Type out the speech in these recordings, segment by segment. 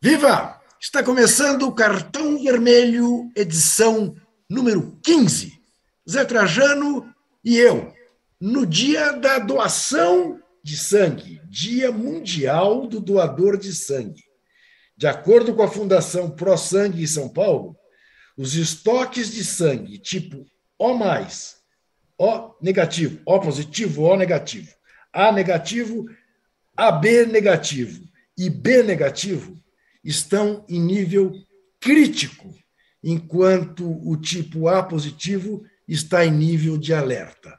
Viva! Está começando o Cartão Vermelho, edição número 15. Zé Trajano e eu, no dia da doação de sangue, Dia Mundial do Doador de Sangue. De acordo com a Fundação Pro Sangue em São Paulo, os estoques de sangue tipo O+, O negativo, O positivo, O negativo, A negativo, AB negativo e B negativo estão em nível crítico, enquanto o tipo A positivo está em nível de alerta.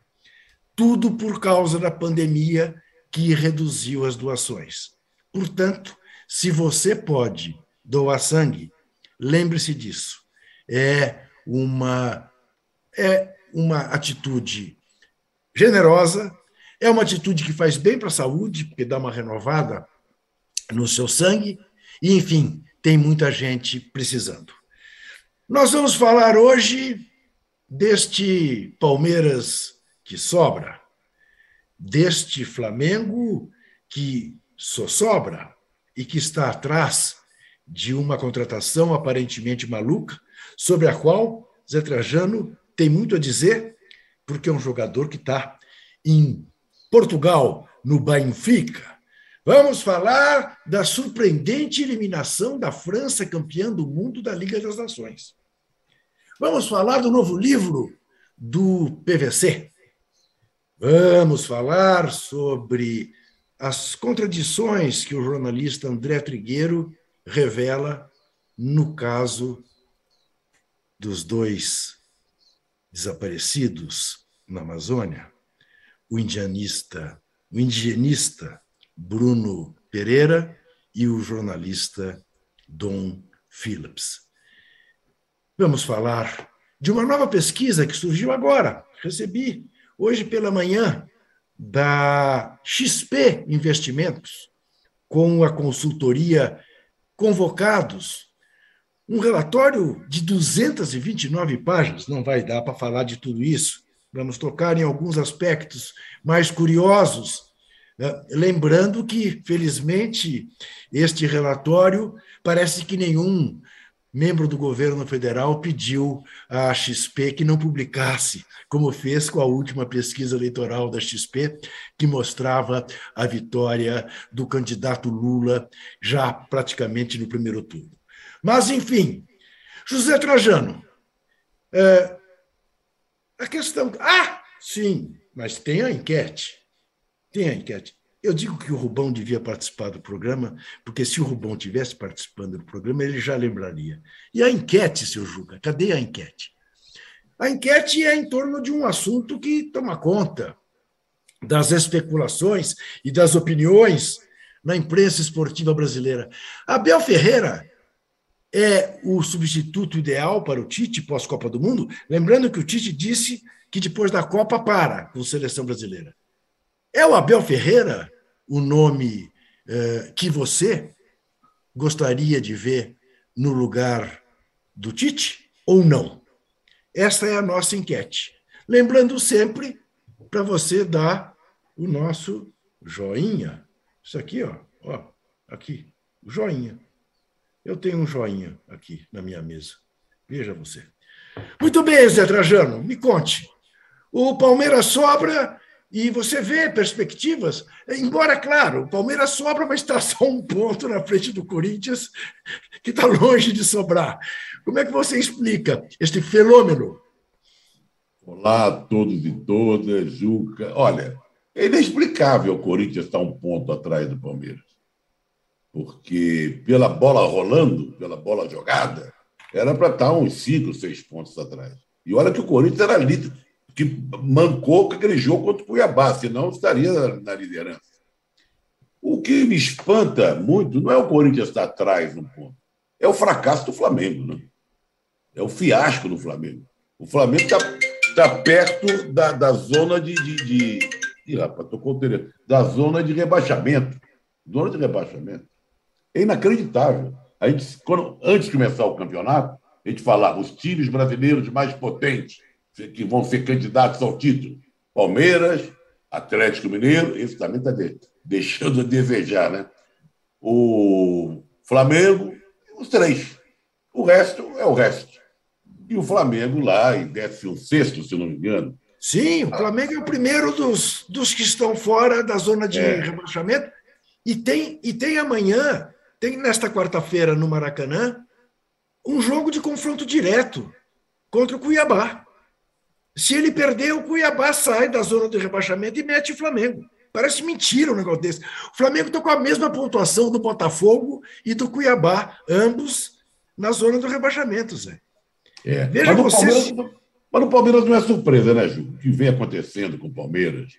Tudo por causa da pandemia que reduziu as doações. Portanto, se você pode doar sangue, lembre-se disso. É uma é uma atitude generosa, é uma atitude que faz bem para a saúde, porque dá uma renovada no seu sangue, e, enfim, tem muita gente precisando. Nós vamos falar hoje deste Palmeiras que sobra, deste Flamengo que só sobra e que está atrás de uma contratação aparentemente maluca, sobre a qual Zé Trajano tem muito a dizer, porque é um jogador que está em Portugal, no Benfica, Vamos falar da surpreendente eliminação da França, campeã do mundo da Liga das Nações. Vamos falar do novo livro do PVC. Vamos falar sobre as contradições que o jornalista André Trigueiro revela no caso dos dois desaparecidos na Amazônia, o indianista, o indigenista Bruno Pereira e o jornalista Dom Phillips. Vamos falar de uma nova pesquisa que surgiu agora. Recebi hoje pela manhã da XP Investimentos, com a consultoria Convocados, um relatório de 229 páginas. Não vai dar para falar de tudo isso. Vamos tocar em alguns aspectos mais curiosos? Lembrando que, felizmente, este relatório parece que nenhum membro do governo federal pediu à XP que não publicasse, como fez com a última pesquisa eleitoral da XP, que mostrava a vitória do candidato Lula já praticamente no primeiro turno. Mas, enfim, José Trajano, é, a questão. Ah, sim, mas tem a enquete. Tem a enquete. Eu digo que o Rubão devia participar do programa, porque se o Rubão tivesse participando do programa, ele já lembraria. E a enquete, seu Juca, cadê a enquete? A enquete é em torno de um assunto que toma conta das especulações e das opiniões na imprensa esportiva brasileira. Abel Ferreira é o substituto ideal para o Tite pós-Copa do Mundo? Lembrando que o Tite disse que depois da Copa para com a seleção brasileira. É o Abel Ferreira o nome eh, que você gostaria de ver no lugar do Tite ou não? Esta é a nossa enquete. Lembrando sempre para você dar o nosso joinha. Isso aqui, ó, ó, aqui, joinha. Eu tenho um joinha aqui na minha mesa. Veja você. Muito bem, Zé Trajano, me conte. O Palmeiras sobra e você vê perspectivas, embora, claro, o Palmeiras sobra, mas está só um ponto na frente do Corinthians, que está longe de sobrar. Como é que você explica este fenômeno? Olá a todos e todas, Juca. Olha, é inexplicável o Corinthians estar um ponto atrás do Palmeiras. Porque pela bola rolando, pela bola jogada, era para estar uns cinco, seis pontos atrás. E olha que o Corinthians era líder, que mancou com aquele jogo contra o Cuiabá, senão estaria na liderança. O que me espanta muito não é o Corinthians estar atrás no ponto, é o fracasso do Flamengo. Né? É o fiasco do Flamengo. O Flamengo está tá perto da, da zona de. de, de... Ih, rapaz, tô contando, da zona de rebaixamento. Zona de rebaixamento. É inacreditável. A gente, quando, antes de começar o campeonato, a gente falava os times brasileiros mais potentes que vão ser candidatos ao título. Palmeiras, Atlético Mineiro, esse também está deixando a desejar, né? O Flamengo, os três. O resto é o resto. E o Flamengo lá em 16, se não me engano. Sim, o Flamengo é o primeiro dos, dos que estão fora da zona de é. rebaixamento. E tem, e tem amanhã, tem nesta quarta-feira no Maracanã, um jogo de confronto direto contra o Cuiabá. Se ele perder, o Cuiabá sai da zona de rebaixamento e mete o Flamengo. Parece mentira um negócio desse. O Flamengo está com a mesma pontuação do Botafogo e do Cuiabá, ambos na zona do rebaixamento, Zé. É. Veja mas, vocês... Palmeiras, mas o Palmeiras não é surpresa, né, Ju? O que vem acontecendo com o Palmeiras,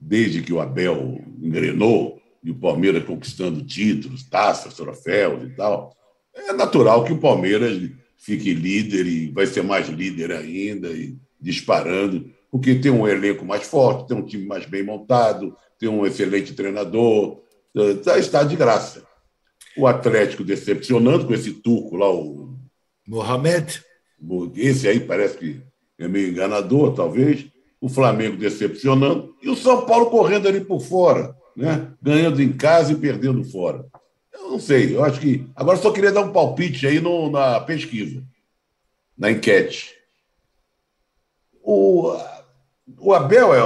desde que o Abel engrenou e o Palmeiras conquistando títulos, taças, troféus e tal, é natural que o Palmeiras fique líder e vai ser mais líder ainda e disparando, porque tem um elenco mais forte, tem um time mais bem montado, tem um excelente treinador, tá, está de graça. O Atlético decepcionando com esse turco lá, o Mohamed. Esse aí parece que é meio enganador, talvez. O Flamengo decepcionando e o São Paulo correndo ali por fora, né? ganhando em casa e perdendo fora. Eu não sei, eu acho que. Agora só queria dar um palpite aí no, na pesquisa, na enquete. O, o Abel é,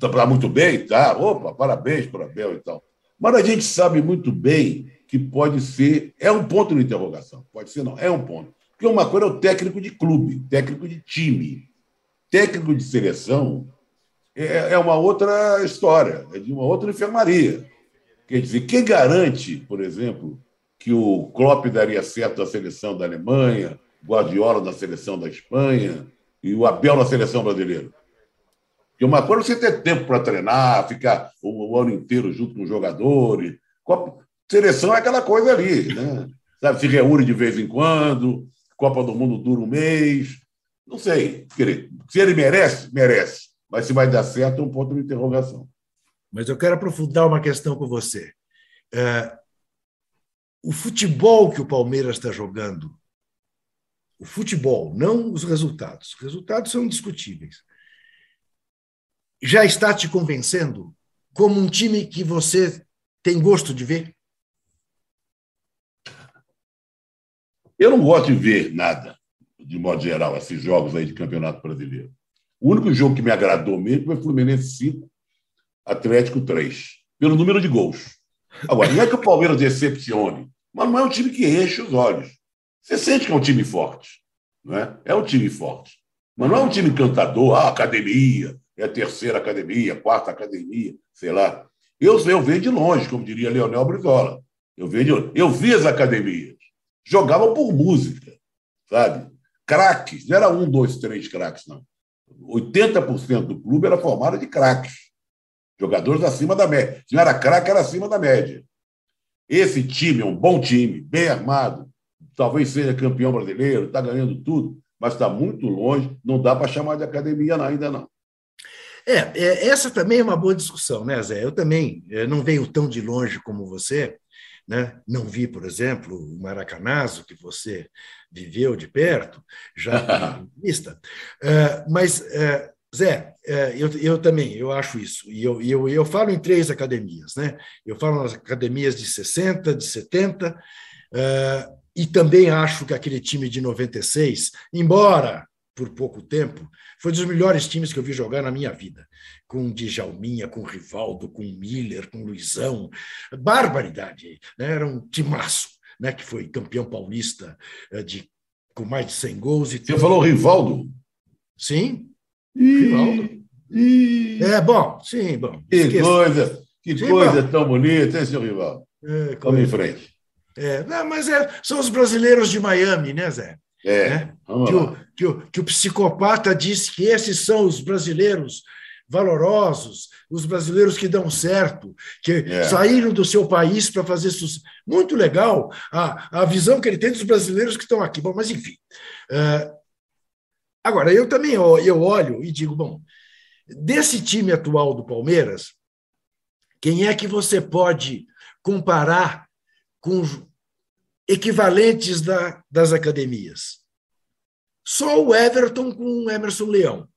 tá muito bem, tá? Opa, parabéns para o Abel e tal. Mas a gente sabe muito bem que pode ser. É um ponto de interrogação. Pode ser, não, é um ponto. Porque uma coisa é o técnico de clube, técnico de time. Técnico de seleção é, é uma outra história, é de uma outra enfermaria. Quer dizer, quem garante, por exemplo, que o Klopp daria certo à seleção da Alemanha, Guardiola da seleção da Espanha e o Abel na seleção brasileira? Porque uma coisa é você ter tempo para treinar, ficar o, ano inteiro junto com os jogadores. Seleção é aquela coisa ali, né? Sabe, se reúne de vez em quando, Copa do Mundo dura um mês. Não sei. Se ele merece, merece. Mas se vai dar certo, é um ponto de interrogação. Mas eu quero aprofundar uma questão com você. É, o futebol que o Palmeiras está jogando, o futebol, não os resultados. Os resultados são indiscutíveis já está te convencendo como um time que você tem gosto de ver? Eu não gosto de ver nada, de modo geral, esses jogos aí de Campeonato Brasileiro. O único jogo que me agradou mesmo foi Fluminense 5, Atlético 3, pelo número de gols. Agora, não é que o Palmeiras decepcione, mas não é um time que enche os olhos. Você sente que é um time forte, não é? Um time forte. Mas não é um time cantador, ah, academia, é a terceira academia, quarta academia, sei lá. Eu, eu venho de longe, como diria Leonel Brizola. Eu, venho eu vi as academias. Jogavam por música, sabe? Craques, não era um, dois, três craques, não. 80% do clube era formado de craques. Jogadores acima da média. Se não era craque, era acima da média. Esse time é um bom time, bem armado, talvez seja campeão brasileiro, está ganhando tudo, mas está muito longe, não dá para chamar de academia ainda não. É, é, essa também é uma boa discussão, né, Zé? Eu também eu não venho tão de longe como você, né? Não vi, por exemplo, o Maracanazo, que você viveu de perto, já vista. Uh, mas, uh, Zé, eu, eu também, eu acho isso. E eu, eu, eu falo em três academias, né? Eu falo nas academias de 60, de 70, e também acho que aquele time de 96, embora por pouco tempo, foi um dos melhores times que eu vi jogar na minha vida. Com Djalminha, com Rivaldo, com Miller, com Luizão. Barbaridade. Né? Era um timaço, né? que foi campeão paulista eh, de, com mais de 100 gols. E Você falou Rivaldo? Sim, Ih, Rivaldo. Ih. É, bom, sim, bom. Que esqueça. coisa, que sim, coisa bom. tão bonita, hein, seu Rivaldo? É, Vamos em frente. É, não, mas é, são os brasileiros de Miami, né, Zé? É, né? que, o, que, o, que o psicopata diz que esses são os brasileiros valorosos, os brasileiros que dão certo, que é. saíram do seu país para fazer sucesso. Muito legal a, a visão que ele tem dos brasileiros que estão aqui. Bom, mas enfim. Uh, agora, eu também eu olho e digo, bom, desse time atual do Palmeiras, quem é que você pode comparar com equivalentes da, das academias. Só o Everton com o Emerson Leão.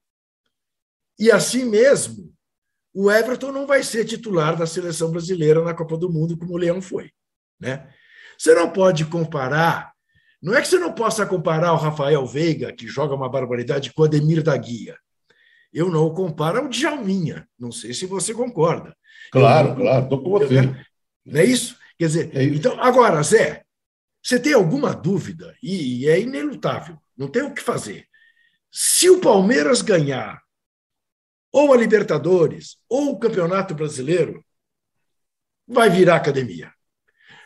E assim mesmo, o Everton não vai ser titular da seleção brasileira na Copa do Mundo como o Leão foi, né? Você não pode comparar. Não é que você não possa comparar o Rafael Veiga, que joga uma barbaridade, com o Ademir da Guia. Eu não o comparo ao Djalminha. Não sei se você concorda. Claro, claro, estou com você. Não é isso? Quer dizer, é então, agora, Zé, você tem alguma dúvida, e é inelutável, não tem o que fazer. Se o Palmeiras ganhar ou a Libertadores ou o Campeonato Brasileiro, vai virar academia.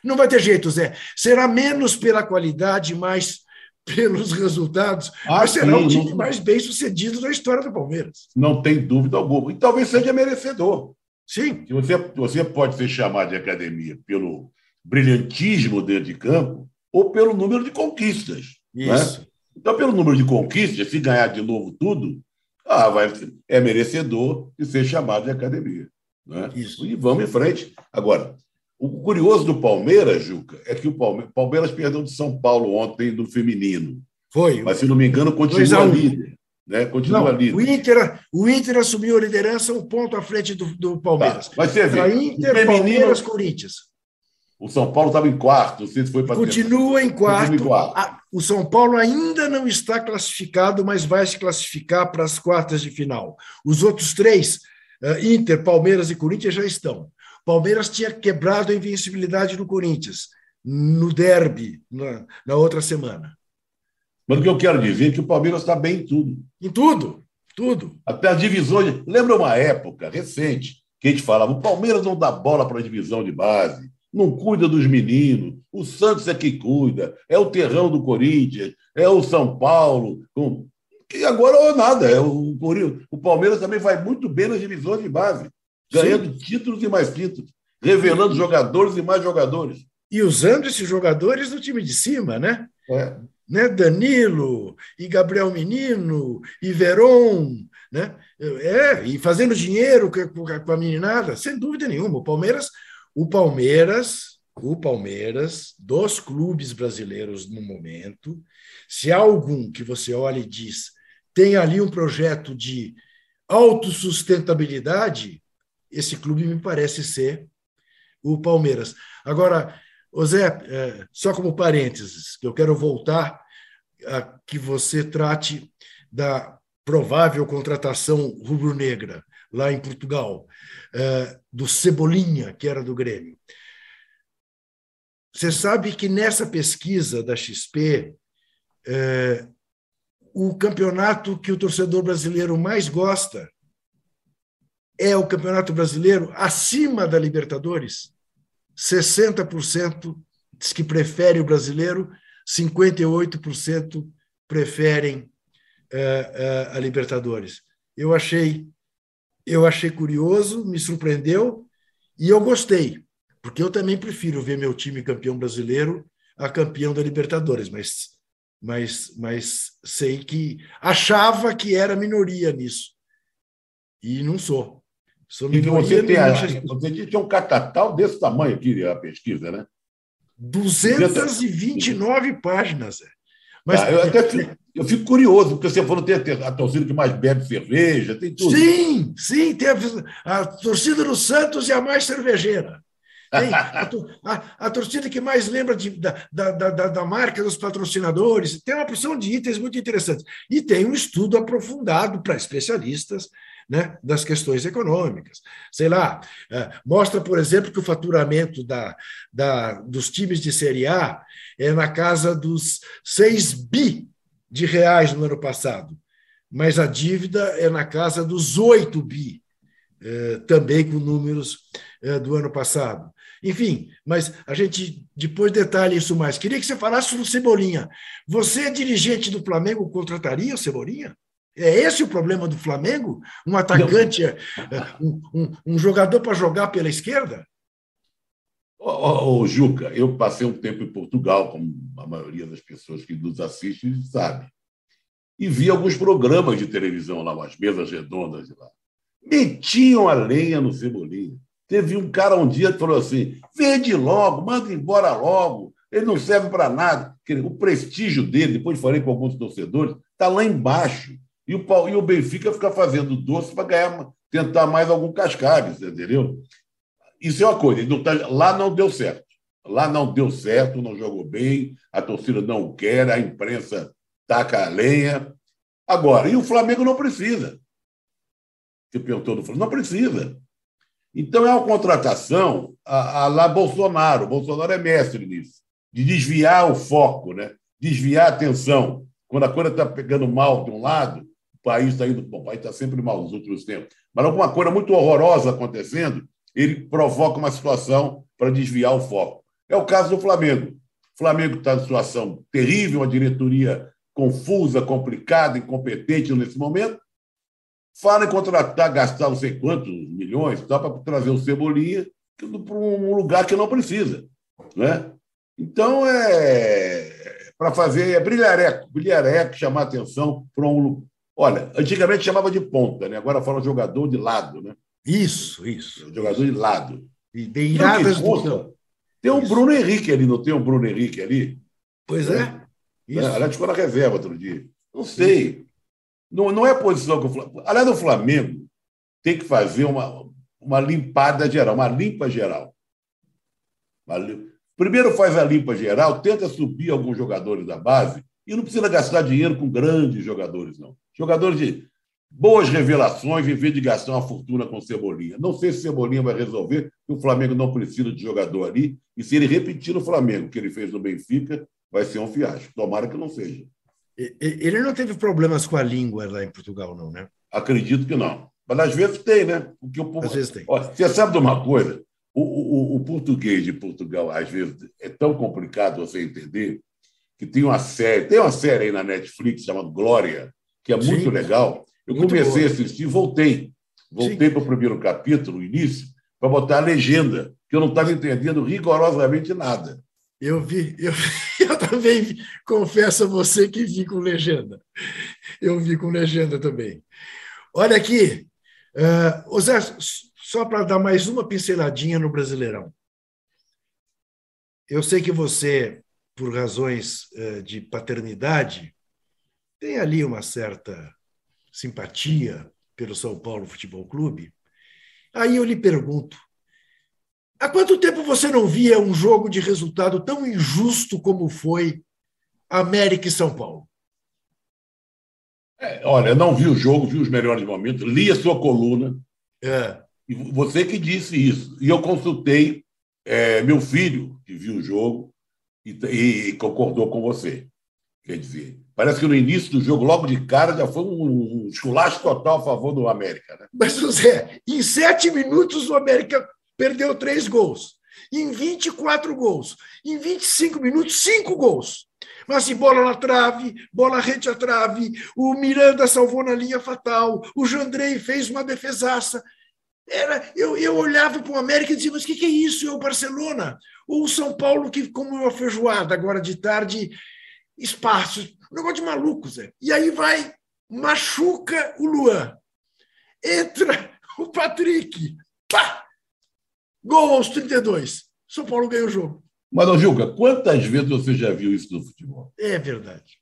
Não vai ter jeito, Zé. Será menos pela qualidade, mais pelos resultados, ah, mas será sim, o time não... mais bem sucedido da história do Palmeiras. Não tem dúvida alguma. E talvez seja merecedor. Sim. Se você, você pode ser chamado de academia pelo brilhantismo dentro de campo ou pelo número de conquistas. Né? Isso. Né? Então, pelo número de conquistas, se ganhar de novo tudo, ah, vai, é merecedor de ser chamado de academia. Né? Isso. E vamos em frente. Agora, o curioso do Palmeiras, Juca, é que o Palmeiras, Palmeiras perdeu de São Paulo ontem no feminino. Foi. Mas, se não me engano, continua líder. Né? Continua não, líder. O Inter, o Inter assumiu a liderança um ponto à frente do, do Palmeiras. Tá. Mas você vê. Inter, feminino, Palmeiras, Corinthians. O São Paulo estava em quarto, se foi para Continua em quarto. Continua em quarto. O São Paulo ainda não está classificado, mas vai se classificar para as quartas de final. Os outros três, eh, Inter, Palmeiras e Corinthians, já estão. Palmeiras tinha quebrado a invencibilidade do Corinthians no derby na, na outra semana. Mas o que eu quero dizer é que o Palmeiras está bem em tudo. Em tudo, tudo. Até as divisões. Lembra uma época recente que a gente falava: o Palmeiras não dá bola para a divisão de base não cuida dos meninos. O Santos é que cuida, é o terrão do Corinthians, é o São Paulo. E agora é nada. É o, o Palmeiras também vai muito bem nas divisões de base, ganhando Sim. títulos e mais títulos, revelando jogadores e mais jogadores. E usando esses jogadores no time de cima, né? É. Né? Danilo, e Gabriel Menino, e Veron, né? É, e fazendo dinheiro com a meninada, sem dúvida nenhuma. O Palmeiras o Palmeiras, o Palmeiras, dos clubes brasileiros no momento, se há algum que você olha e diz tem ali um projeto de autossustentabilidade, esse clube me parece ser o Palmeiras. Agora, José, é, só como parênteses, que eu quero voltar a que você trate da provável contratação rubro-negra lá em Portugal, eh, do Cebolinha, que era do Grêmio. Você sabe que nessa pesquisa da XP, eh, o campeonato que o torcedor brasileiro mais gosta é o campeonato brasileiro acima da Libertadores. 60% diz que prefere o brasileiro, 58% preferem uh, uh, a Libertadores. Eu achei eu achei curioso, me surpreendeu e eu gostei, porque eu também prefiro ver meu time campeão brasileiro a campeão da Libertadores, mas, mas, mas sei que achava que era minoria nisso e não sou. Sou minoria. Você, tem a, você tinha um catatal desse tamanho aqui a pesquisa, né? 229 páginas. Mas ah, eu até eu fico curioso, porque você falou que tem a torcida que mais bebe cerveja, tem tudo. Sim, sim, tem a, a torcida do Santos é a mais cervejeira. Tem a, a, a, torcida que mais lembra de, da, da, da, da, marca dos patrocinadores. Tem uma porção de itens muito interessantes. E tem um estudo aprofundado para especialistas né, das questões econômicas. Sei lá, é, mostra, por exemplo, que o faturamento da, da, dos times de Série A é na casa dos 6 bi de reais no ano passado, mas a dívida é na casa dos 8 bi, é, também com números é, do ano passado. Enfim, mas a gente depois detalha isso mais. Queria que você falasse do Cebolinha. Você, dirigente do Flamengo, contrataria o Cebolinha? É esse o problema do Flamengo? Um atacante, um, um, um jogador para jogar pela esquerda? Ô, Juca, eu passei um tempo em Portugal, como a maioria das pessoas que nos assistem sabe, e vi alguns programas de televisão lá, umas mesas redondas de lá. Metiam a lenha no Cebolinha. Teve um cara um dia que falou assim: vende logo, manda embora logo, ele não serve para nada. O prestígio dele, depois falei com alguns torcedores, está lá embaixo. E o, e o Benfica fica fazendo doce para ganhar, tentar mais algum cascalho, entendeu? Isso é uma coisa. Não tá, lá não deu certo. Lá não deu certo, não jogou bem, a torcida não quer, a imprensa taca a lenha. Agora, e o Flamengo não precisa. Você perguntou do Flamengo? Não precisa. Então é uma contratação a, a lá Bolsonaro. Bolsonaro é mestre nisso, de desviar o foco, né? desviar a atenção. Quando a coisa está pegando mal de um lado, o país está indo. Bom, o país está sempre mal nos últimos tempos. Mas alguma coisa muito horrorosa acontecendo, ele provoca uma situação para desviar o foco. É o caso do Flamengo. O Flamengo está em situação terrível, uma diretoria confusa, complicada, incompetente nesse momento. Fala em contratar, gastar não sei quantos milhões só para trazer o Cebolinha para um lugar que não precisa. Né? Então, é para fazer é brilhareco, brilhareco, chamar atenção para um. Olha, antigamente chamava de ponta, né? agora fala jogador de lado. Né? Isso, isso. Jogador de lado. E beiradas do campo. Tem um Bruno Henrique ali, não tem um Bruno Henrique ali? Pois é. é. Isso. Aliás, ficou na reserva outro dia. Não sei. Não, não é posição que o Flamengo. Aliás, o Flamengo tem que fazer uma, uma limpada geral, uma limpa geral. Primeiro faz a limpa geral, tenta subir alguns jogadores da base e não precisa gastar dinheiro com grandes jogadores, não. Jogadores de boas revelações em vez de gastar uma fortuna com Cebolinha. Não sei se Cebolinha vai resolver, porque o Flamengo não precisa de jogador ali, e se ele repetir no Flamengo o que ele fez no Benfica, vai ser um fiasco. Tomara que não seja. Ele não teve problemas com a língua lá em Portugal, não, né? Acredito que não. Mas às vezes tem, né? Porque o povo... Às vezes tem. Olha, você sabe de uma coisa? O, o, o, português de Portugal, às vezes, é tão complicado você entender que tem uma série, tem uma série aí na Netflix chamada Glória, que é muito Sim. legal, eu Muito comecei boa. a assistir e voltei. Voltei para o primeiro capítulo, o início, para botar a legenda, que eu não estava entendendo rigorosamente nada. Eu vi, eu, eu também vi, confesso a você que vi com legenda. Eu vi com legenda também. Olha aqui, uh, Zé, só para dar mais uma pinceladinha no Brasileirão. Eu sei que você, por razões uh, de paternidade, tem ali uma certa simpatia pelo São Paulo Futebol Clube, aí eu lhe pergunto: há quanto tempo você não via um jogo de resultado tão injusto como foi América e São Paulo? É, olha, não vi o jogo, vi os melhores momentos, li a sua coluna. É. E você que disse isso. E eu consultei é, meu filho, que viu o jogo, e, e concordou com você. Quer dizer, parece que no início do jogo, logo de cara, já foi um esculacho total a favor do América. Né? Mas, José, em sete minutos o América perdeu três gols. Em 24 gols. Em 25 minutos, cinco gols. Mas assim, bola na trave, bola rente à trave, o Miranda salvou na linha fatal, o Jandrei fez uma defesaça. Era, eu, eu olhava para o América e dizia, mas o que, que é isso? É o Barcelona? Ou o São Paulo, que como uma feijoada agora de tarde, espaços. Um negócio de maluco, Zé. E aí vai, machuca o Luan. Entra o Patrick. Pá! Gol aos 32. São Paulo ganha o jogo. Mas, ô, Juca, quantas vezes você já viu isso no futebol? É verdade.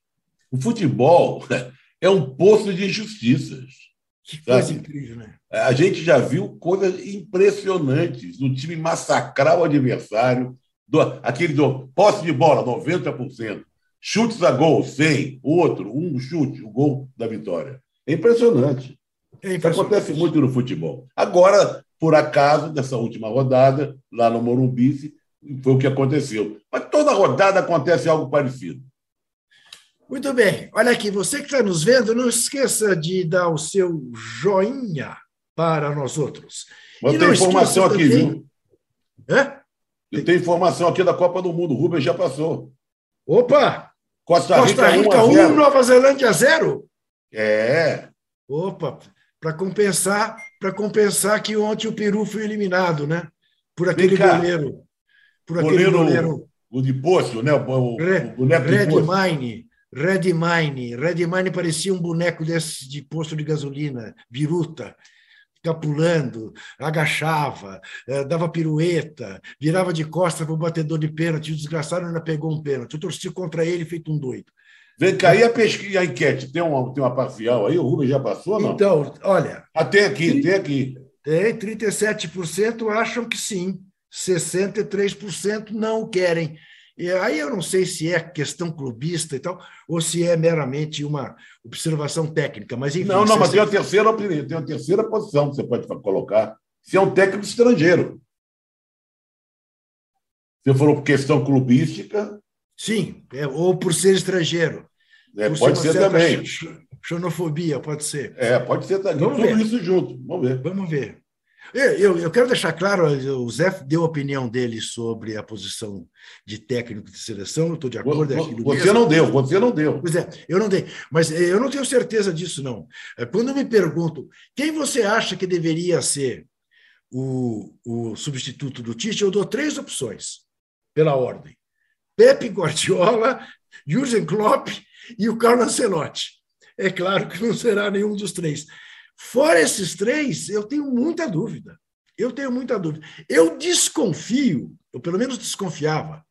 O futebol é um poço de injustiças. Que coisa sabe? incrível, né? A gente já viu coisas impressionantes do time massacrar o adversário, do, aquele do posse de bola, 90%. Chutes a gol, 100, outro, um chute, o gol da vitória. É impressionante. É impressionante. Isso acontece muito no futebol. Agora, por acaso, nessa última rodada, lá no Morumbi, foi o que aconteceu. Mas toda rodada acontece algo parecido. Muito bem. Olha aqui, você que está nos vendo, não esqueça de dar o seu joinha para nós outros. Mas tem informação aqui, também... viu? Hã? Eu tenho informação aqui da Copa do Mundo. O Rubens já passou. Opa! Costa Rica, Costa Rica 1, 1 Nova Zelândia 0? É. Opa, para compensar, para compensar que ontem o Peru foi eliminado, né? Por aquele goleiro. Por aquele goleiro, goleiro. O de poço, né? O, Red, o boneco Red de poço. Mine. Red Mine. Red Mine parecia um boneco desse de posto de gasolina, viruta pulando, agachava, eh, dava pirueta, virava de costas para o batedor de pênalti, o desgraçado ainda pegou um pênalti. Eu torci contra ele feito um doido. Vem cá, e a pesquisa, a enquete, tem uma, tem uma parcial aí? O Rubens já passou, não? Então, olha... Ah, tem aqui, tem aqui. Tem, 37% acham que sim. 63% não querem. E aí eu não sei se é questão clubista e tal, ou se é meramente uma observação técnica, mas enfim. Não, não, mas tem a terceira opinião, tem a terceira posição que você pode colocar. Se é um técnico estrangeiro. Se for por questão clubística. Sim, é, ou por ser estrangeiro. É, pode ser também. Xenofobia, pode ser. É, pode ser também. Vamos Tudo ver. isso junto. Vamos ver. Vamos ver. Eu, eu, quero deixar claro, o Zé deu a opinião dele sobre a posição de técnico de seleção, eu estou de acordo. É você mesmo. não deu, você não deu. Pois é, eu não dei. Mas eh, eu não tenho certeza disso, não. É, quando me perguntam quem você acha que deveria ser o, o substituto do Tite, eu dou três opções, pela ordem. Pepe Guardiola, Jürgen Klopp e o Carlo Ancelotti. É claro que não será nenhum dos três. Fora esses três, eu tenho muita dúvida. Eu tenho muita dúvida. Eu desconfio, eu pelo menos desconfiava,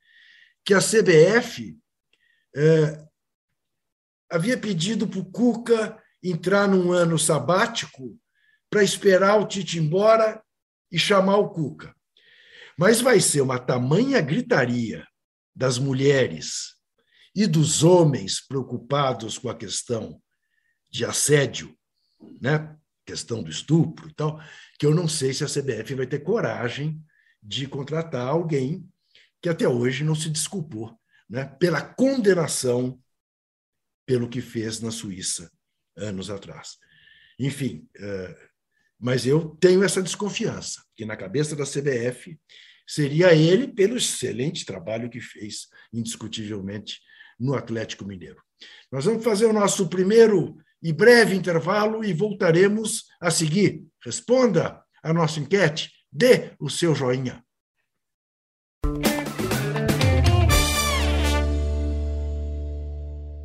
que a CBF é, havia pedido para o Cuca entrar num ano sabático para esperar o Tite embora e chamar o Cuca. Mas vai ser uma tamanha gritaria das mulheres e dos homens preocupados com a questão de assédio, né? questão do estupro e tal, que eu não sei se a CBF vai ter coragem de contratar alguém que até hoje não se desculpou né? pela condenação pelo que fez na Suíça anos atrás. Enfim, eh, mas eu tenho essa desconfiança, que na cabeça da CBF seria ele pelo excelente trabalho que fez, indiscutivelmente, no Atlético Mineiro. Nós vamos fazer o nosso primeiro e breve intervalo e voltaremos a seguir. Responda a nossa enquete, dê o seu joinha.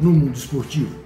no mundo esportivo.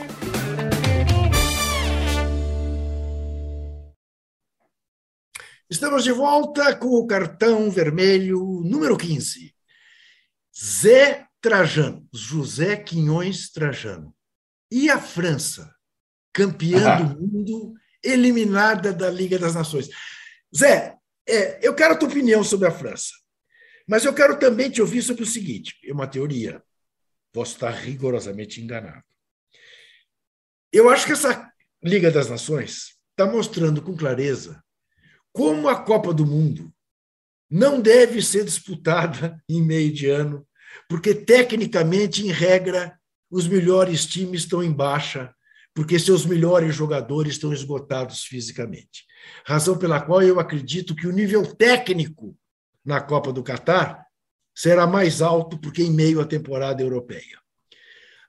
Estamos de volta com o cartão vermelho número 15. Zé Trajano, José Quinhões Trajano. E a França, campeã do mundo, eliminada da Liga das Nações. Zé, é, eu quero a tua opinião sobre a França, mas eu quero também te ouvir sobre o seguinte: é uma teoria, posso estar rigorosamente enganado. Eu acho que essa Liga das Nações está mostrando com clareza como a Copa do Mundo não deve ser disputada em meio de ano, porque tecnicamente, em regra, os melhores times estão em baixa, porque seus melhores jogadores estão esgotados fisicamente. Razão pela qual eu acredito que o nível técnico na Copa do Catar será mais alto porque em meio à temporada europeia.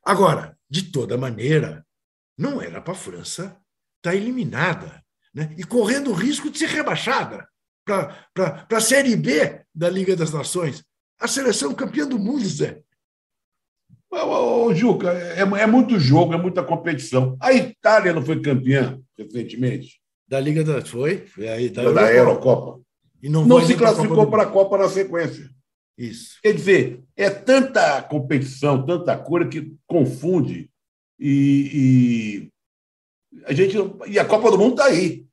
Agora, de toda maneira, não era para a França estar tá eliminada né? e correndo o risco de ser rebaixada para a Série B da Liga das Nações. A seleção campeã do mundo, Zé. Ô, ô, Juca, é, é, muito jogo, é muita competição. A Itália não foi campeã recentemente? Da Liga das. Foi? Foi aí, da, da Eurocopa. E não, não se classificou para a Copa na sequência. Isso. Quer dizer, é tanta competição, tanta coisa que confunde. E, e a gente e a Copa do Mundo está aí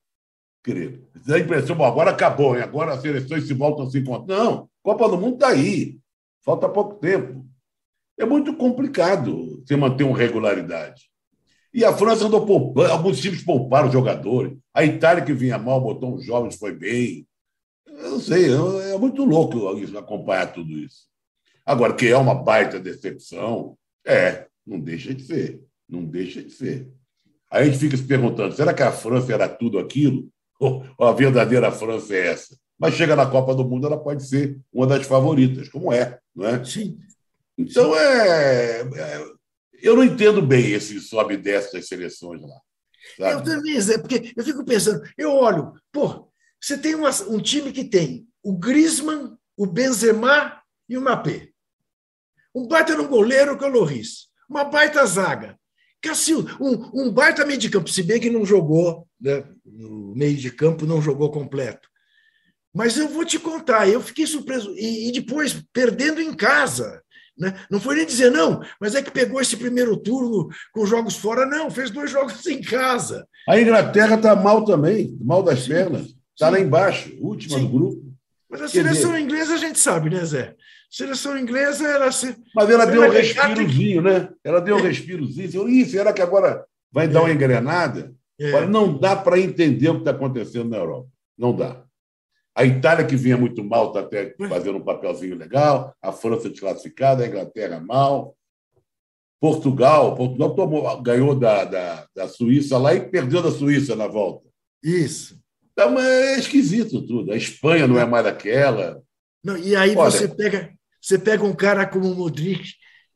querido. Dá a impressão, bom, agora acabou, hein? agora as seleções se voltam a se encontrar. Não, Copa do Mundo está aí. Falta pouco tempo. É muito complicado você manter uma regularidade. E a França andou poupando, alguns times pouparam jogadores. A Itália, que vinha mal, botou uns jovens, foi bem. não sei, é muito louco acompanhar tudo isso. Agora, que é uma baita decepção, é, não deixa de ser, não deixa de ser. Aí a gente fica se perguntando, será que a França era tudo aquilo? Ou a verdadeira França é essa? Mas chega na Copa do Mundo, ela pode ser uma das favoritas, como é, não é? Sim. Então, é, é eu não entendo bem esse sobe e desce das seleções lá. Sabe? Eu também, Zé, porque eu fico pensando, eu olho, pô, você tem uma, um time que tem o Griezmann, o Benzema e o Mbappé. Um baita no goleiro que é o Loris. Uma baita zaga. Cassil, um, um baita meio de campo, se bem que não jogou, né, no meio de campo não jogou completo. Mas eu vou te contar, eu fiquei surpreso. E, e depois, perdendo em casa. Né? Não foi nem dizer não, mas é que pegou esse primeiro turno com jogos fora, não, fez dois jogos em casa. A Inglaterra está mal também, mal das pernas. Está lá embaixo, última sim. do grupo. Mas a seleção dizer... inglesa a gente sabe, né, Zé? Seleção inglesa era. Mas ela deu um respirozinho, né? Ela deu um respirozinho. Ih, será que agora vai dar uma é. engrenada? É. Não dá para entender o que está acontecendo na Europa. Não dá. A Itália, que vinha muito mal, está até fazendo um papelzinho legal. A França desclassificada, a Inglaterra mal. Portugal, Portugal tomou, ganhou da, da, da Suíça lá e perdeu da Suíça na volta. Isso. Então é esquisito tudo. A Espanha não é mais aquela. Não, e aí Olha, você pega você pega um cara como o Modric,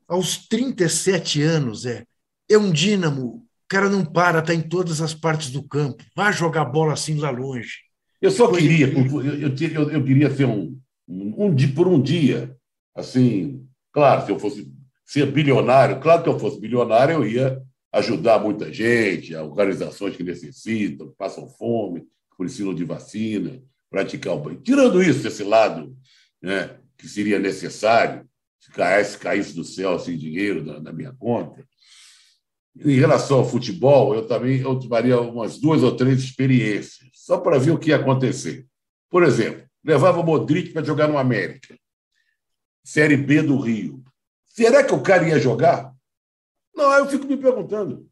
aos 37 anos, é, é um dínamo. O cara não para, está em todas as partes do campo. Vai jogar bola assim lá longe. Eu só Foi queria, eu, eu, eu, queria ser um, um, um por um dia, assim, claro, se eu fosse ser bilionário, claro que eu fosse bilionário, eu ia ajudar muita gente, organizações que necessitam, que passam fome, que precisam de vacina, praticar o banho. Tirando isso, esse lado né, que seria necessário se caísse, caísse do céu assim, dinheiro na, na minha conta. Em relação ao futebol, eu também eu tomaria umas duas ou três experiências, só para ver o que ia acontecer. Por exemplo, levava o Modric para jogar no América, Série B do Rio. Será que o cara ia jogar? Não, eu fico me perguntando.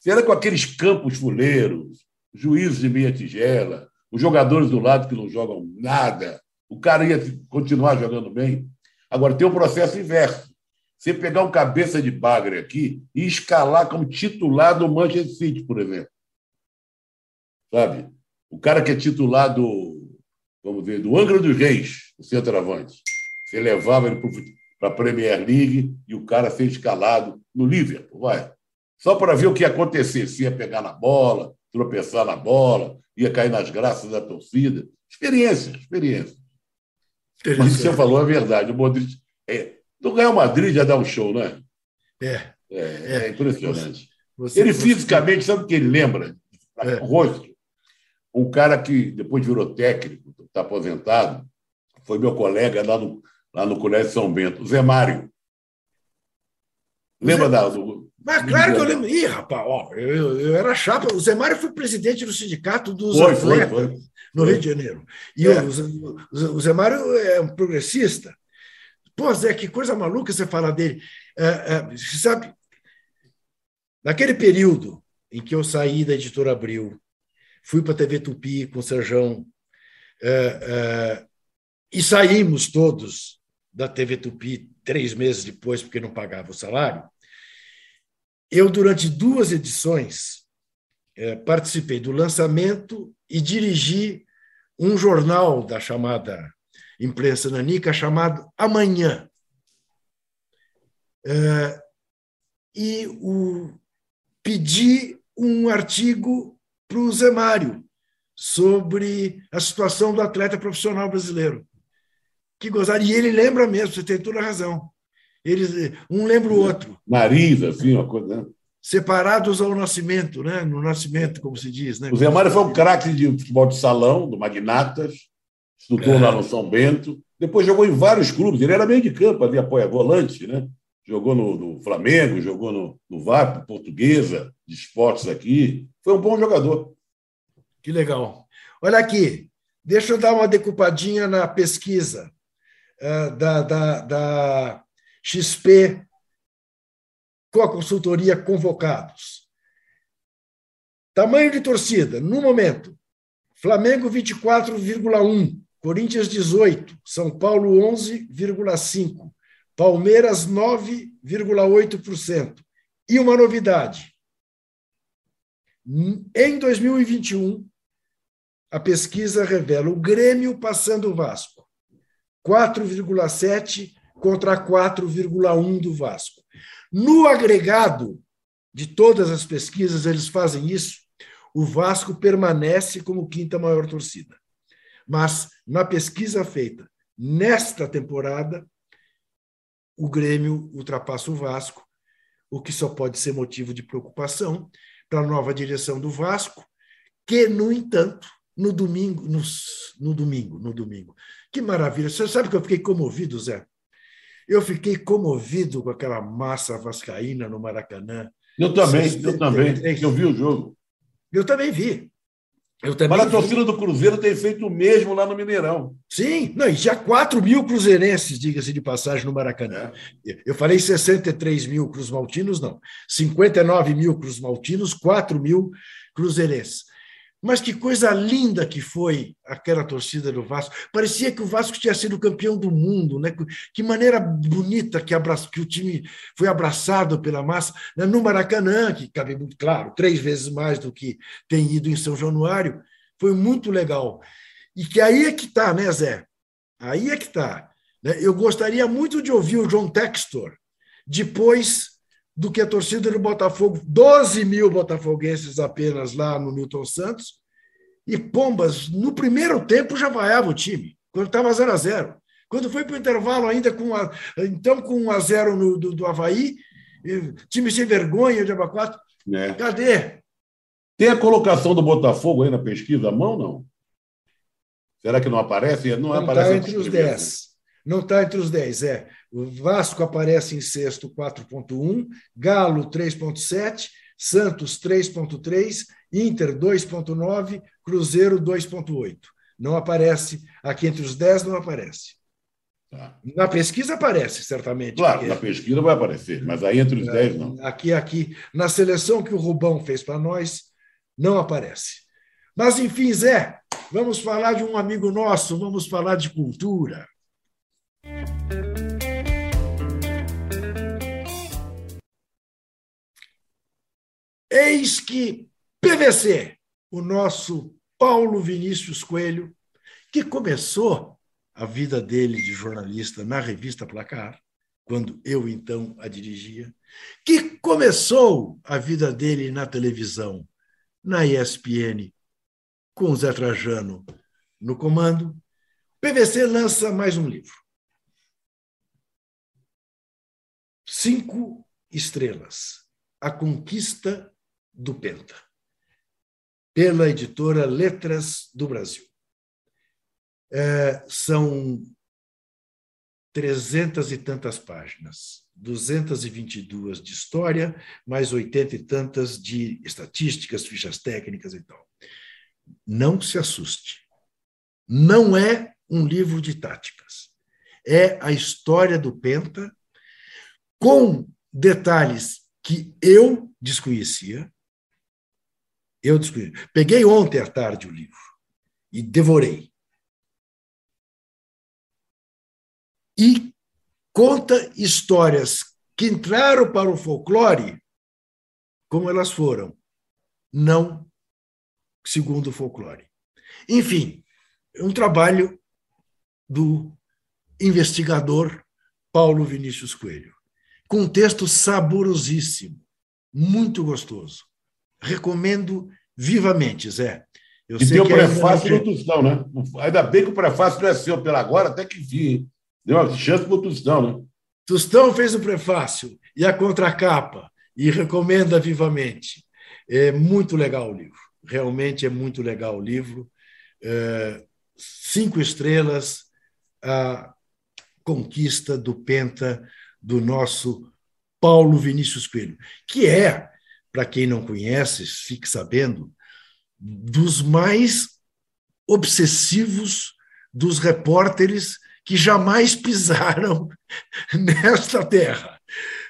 Será que com aqueles campos fuleiros, juízes de meia tigela, os jogadores do lado que não jogam nada, o cara ia continuar jogando bem. Agora, tem um processo inverso. Você pegar um cabeça de bagre aqui e escalar como titular do Manchester City, por exemplo. Sabe? O cara que é titular do, vamos ver, do Angra dos Reis, o centroavante. Você levava ele para a Premier League e o cara ser escalado no Liverpool, vai. Só para ver o que ia acontecer, se ia pegar na bola, tropeçar na bola, ia cair nas graças da torcida. Experiência, experiência. Mas o que você falou é verdade. O Modric. É, no Real Madrid já dá um show, né? É. É, é, é impressionante. Você, ele você, fisicamente, sabe o que ele lembra? É. O rosto. Um cara que depois virou técnico, está aposentado, foi meu colega lá no, lá no Colégio São Bento, o Zé Mário. Lembra Zé... da, do, mas claro que eu lembro. Ih, rapaz, ó, eu, eu era chapa. O Zé Mário foi presidente do sindicato dos foi, atletas foi, foi. no Rio de Janeiro. E é. o, o, Zé Mário é um progressista. Pô, Zé, que coisa maluca você falar dele. É, é, sabe, naquele período em que eu saí da editora Abril, fui para a TV Tupi com o Serjão, é, é, e saímos todos da TV Tupi três meses depois, porque não pagava o salário. Eu, durante duas edições, é, participei do lançamento e dirigi um jornal da chamada imprensa nanica chamado Amanhã. É, e o, pedi um artigo para o Zé Mário sobre a situação do atleta profissional brasileiro. Que gozaria. E ele lembra mesmo, você tem toda a razão. Eles, um lembra o outro. Nariz, assim, uma coisa. Né? Separados ao nascimento, né? no nascimento, como se diz. Né? O Zé Mário foi um craque de futebol de salão, do Magnatas, estudou é. lá no São Bento, depois jogou em vários clubes. Ele era meio de campo, ali apoia volante, né? Jogou no, no Flamengo, jogou no, no VAP, Portuguesa, de esportes aqui. Foi um bom jogador. Que legal. Olha aqui, deixa eu dar uma decupadinha na pesquisa uh, da, da, da XP com a consultoria convocados. Tamanho de torcida, no momento, Flamengo 24,1, Corinthians 18, São Paulo 11,5, Palmeiras 9,8%. E uma novidade. Em 2021, a pesquisa revela o Grêmio passando o Vasco. 4,7 contra 4,1 do Vasco. No agregado de todas as pesquisas, eles fazem isso, o Vasco permanece como quinta maior torcida. Mas na pesquisa feita nesta temporada, o Grêmio ultrapassa o Vasco, o que só pode ser motivo de preocupação para a nova direção do Vasco, que, no entanto, no domingo, no, no domingo, no domingo. Que maravilha! Você sabe que eu fiquei comovido, Zé? Eu fiquei comovido com aquela massa vascaína no Maracanã. Eu também, eu também. Eu vi o jogo. Eu também vi. Eu também Mas a torcida do Cruzeiro tem feito o mesmo lá no Mineirão. Sim, não, e já 4 mil cruzeirenses, diga-se de passagem, no Maracanã. É. Eu falei 63 mil cruzmaltinos, não. 59 mil cruzmaltinos, 4 mil cruzeirenses. Mas que coisa linda que foi aquela torcida do Vasco. Parecia que o Vasco tinha sido campeão do mundo, né? Que maneira bonita que, abra... que o time foi abraçado pela massa né? no Maracanã, que cabe muito claro, três vezes mais do que tem ido em São Januário. Foi muito legal. E que aí é que está, né, Zé? Aí é que está. Né? Eu gostaria muito de ouvir o John Textor depois do que a torcida do Botafogo, 12 mil botafoguenses apenas lá no Newton Santos, e Pombas, no primeiro tempo, já vaiava o time, quando estava 0 a 0 Quando foi para o intervalo, ainda com a, então com 1 a 0 no, do, do Havaí, time sem vergonha de Abacuato. É. Cadê? Tem a colocação do Botafogo aí na pesquisa à mão, não? Será que não aparece? Não, não aparece está entre os 10. Não está entre os 10, é. O Vasco aparece em sexto, 4,1, Galo, 3,7, Santos, 3,3, Inter, 2,9, Cruzeiro, 2,8. Não aparece, aqui entre os 10 não aparece. Tá. Na pesquisa aparece, certamente. Claro, porque... na pesquisa vai aparecer, mas aí entre os 10 não. Aqui, aqui, na seleção que o Rubão fez para nós, não aparece. Mas, enfim, Zé, vamos falar de um amigo nosso, vamos falar de cultura. Eis que PVC, o nosso Paulo Vinícius Coelho, que começou a vida dele de jornalista na revista Placar, quando eu então a dirigia, que começou a vida dele na televisão, na ESPN, com Zé Trajano no comando, PVC lança mais um livro. Cinco estrelas. A Conquista do Penta, pela editora Letras do Brasil. É, são trezentas e tantas páginas, 222 de história, mais oitenta e tantas de estatísticas, fichas técnicas e tal. Não se assuste. Não é um livro de táticas. É a história do Penta com detalhes que eu desconhecia, eu descobri. Peguei ontem à tarde o livro e devorei. E conta histórias que entraram para o folclore como elas foram, não segundo o folclore. Enfim, um trabalho do investigador Paulo Vinícius Coelho, com um texto saborosíssimo, muito gostoso. Recomendo vivamente, Zé. Eu e tem o prefácio do Tostão, né? Ainda bem que o prefácio não é seu, pela agora até que vi. Deu uma chance para o Tostão, né? Tostão fez o prefácio e a contracapa, e recomenda vivamente. É muito legal o livro. Realmente é muito legal o livro. É, cinco estrelas, a conquista do Penta do nosso Paulo Vinícius Coelho, que é para quem não conhece, fique sabendo, dos mais obsessivos dos repórteres que jamais pisaram nesta terra.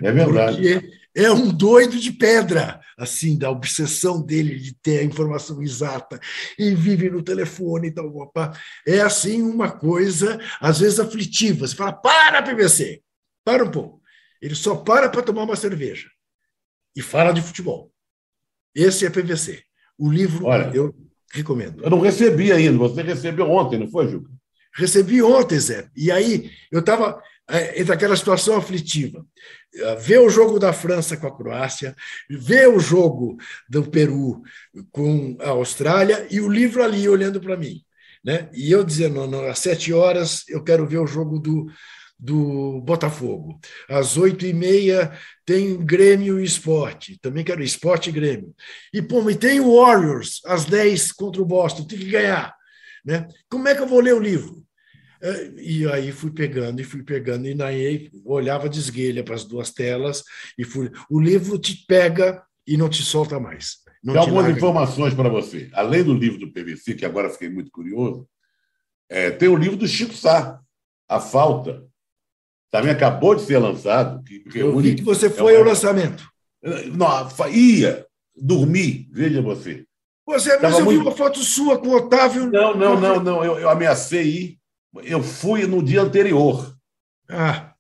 É verdade. Porque é um doido de pedra. assim da obsessão dele de ter a informação exata e vive no telefone e tal, opa, é assim uma coisa às vezes aflitiva. Você fala: "Para, PVC. Para um pouco". Ele só para para tomar uma cerveja e fala de futebol. Esse é PVC. O livro Olha, eu recomendo. Eu não recebi ainda. Você recebeu ontem, não foi, Juca? Recebi ontem, Zé. E aí eu estava entre aquela situação aflitiva. Ver o jogo da França com a Croácia, ver o jogo do Peru com a Austrália e o livro ali olhando para mim. Né? E eu dizendo, não, às sete horas eu quero ver o jogo do, do Botafogo. Às oito e meia tem Grêmio e Esporte. Também quero Esporte e Grêmio. E, pô, e tem o Warriors às dez contra o Boston. Tem que ganhar. Né? Como é que eu vou ler o livro? É, e aí fui pegando e fui pegando, e aí olhava de esguelha para as duas telas, e fui. O livro te pega e não te solta mais. Não Tem algumas larga. informações para você. Além do livro do PVC, que agora fiquei muito curioso, é, tem o livro do Chico Sá, A Falta. Também acabou de ser lançado. Que Eu vi que você foi é ao lançamento. Não, ia dormir, veja você. Você, mas eu muito... vi uma foto sua com o Otávio. Não, não, não, não. Eu, eu ameacei ir eu fui no dia anterior. Ah,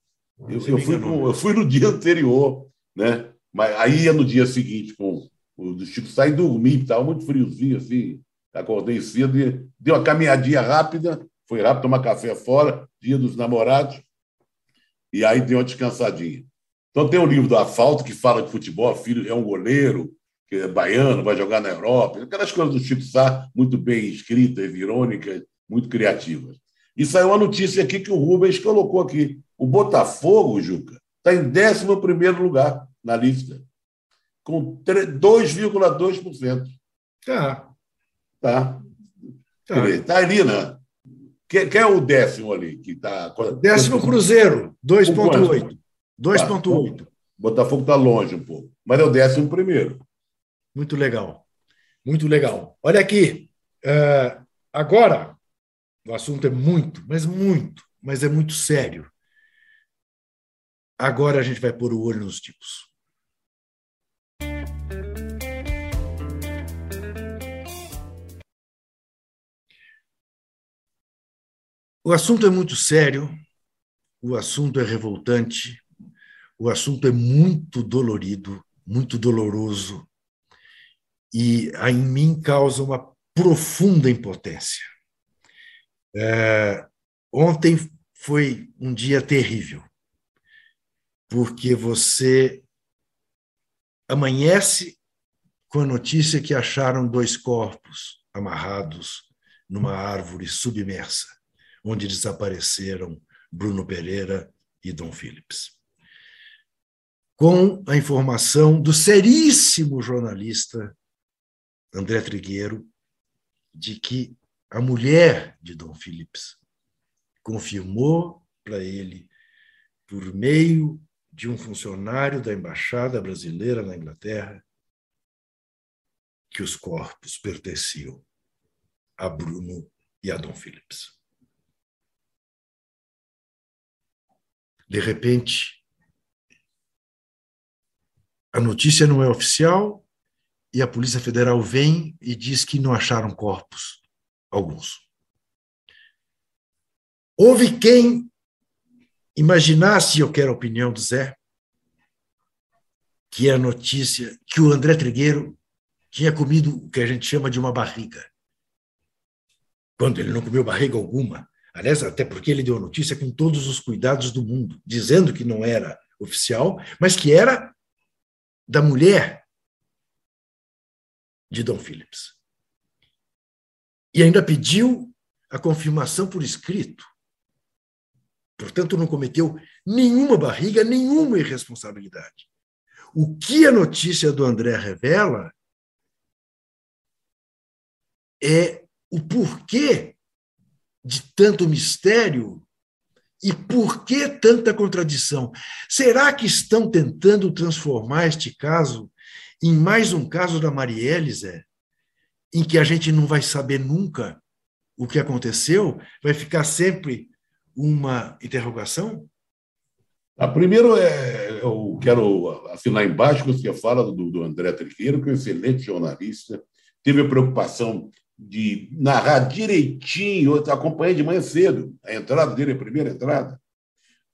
eu, eu, fui no, eu fui no dia anterior, né? Mas aí ia no dia seguinte com o do Chico sair dormir, estava muito friozinho assim. Acordei cedo, dei uma caminhadinha rápida, foi rápido tomar café fora, dia dos namorados, e aí dei uma descansadinha. Então tem o livro do Asfalto que fala de futebol, filho é um goleiro, que é baiano, vai jogar na Europa, aquelas coisas do Chico Sá, muito bem escritas, irônicas, muito criativas. E saiu a notícia aqui que o Rubens colocou aqui. O Botafogo, Juca, está em 11 lugar na lista, com 2,2%. Tá. Tá. Tá. Está ali, né? Quem, é o décimo ali? Que tá... Décimo Cruzeiro, 2,8. 2,8. Tá. Botafogo está longe um pouco, mas é o décimo primeiro. Muito legal. Muito legal. Olha aqui. Uh, agora, o assunto é muito, mas muito, mas é muito sério. Agora a gente vai pôr o olho nos tipos. O assunto é muito sério, o assunto é revoltante, o assunto é muito dolorido, muito doloroso, e em mim causa uma profunda impotência. É, ontem foi um dia terrível, porque você amanhece com a notícia que acharam dois corpos amarrados numa árvore submersa, onde desapareceram Bruno Pereira e Dom Phillips. Com a informação do seríssimo jornalista André Trigueiro de que a mulher de Dom Philips confirmou para ele, por meio de um funcionário da embaixada brasileira na Inglaterra, que os corpos pertenciam a Bruno e a Dom Philips. De repente, a notícia não é oficial e a Polícia Federal vem e diz que não acharam corpos alguns. Houve quem imaginasse, eu quero a opinião do Zé, que é a notícia que o André Trigueiro tinha comido o que a gente chama de uma barriga. Quando ele não comeu barriga alguma. Aliás, até porque ele deu a notícia com todos os cuidados do mundo, dizendo que não era oficial, mas que era da mulher de Dom Phillips e ainda pediu a confirmação por escrito. Portanto, não cometeu nenhuma barriga, nenhuma irresponsabilidade. O que a notícia do André revela é o porquê de tanto mistério e por que tanta contradição. Será que estão tentando transformar este caso em mais um caso da Marielle, Zé? em que a gente não vai saber nunca o que aconteceu? Vai ficar sempre uma interrogação? A primeiro, é, eu quero assinar embaixo que você fala do, do André Triqueiro, que é um excelente jornalista, teve a preocupação de narrar direitinho, eu acompanhei de manhã cedo a entrada dele, a primeira entrada.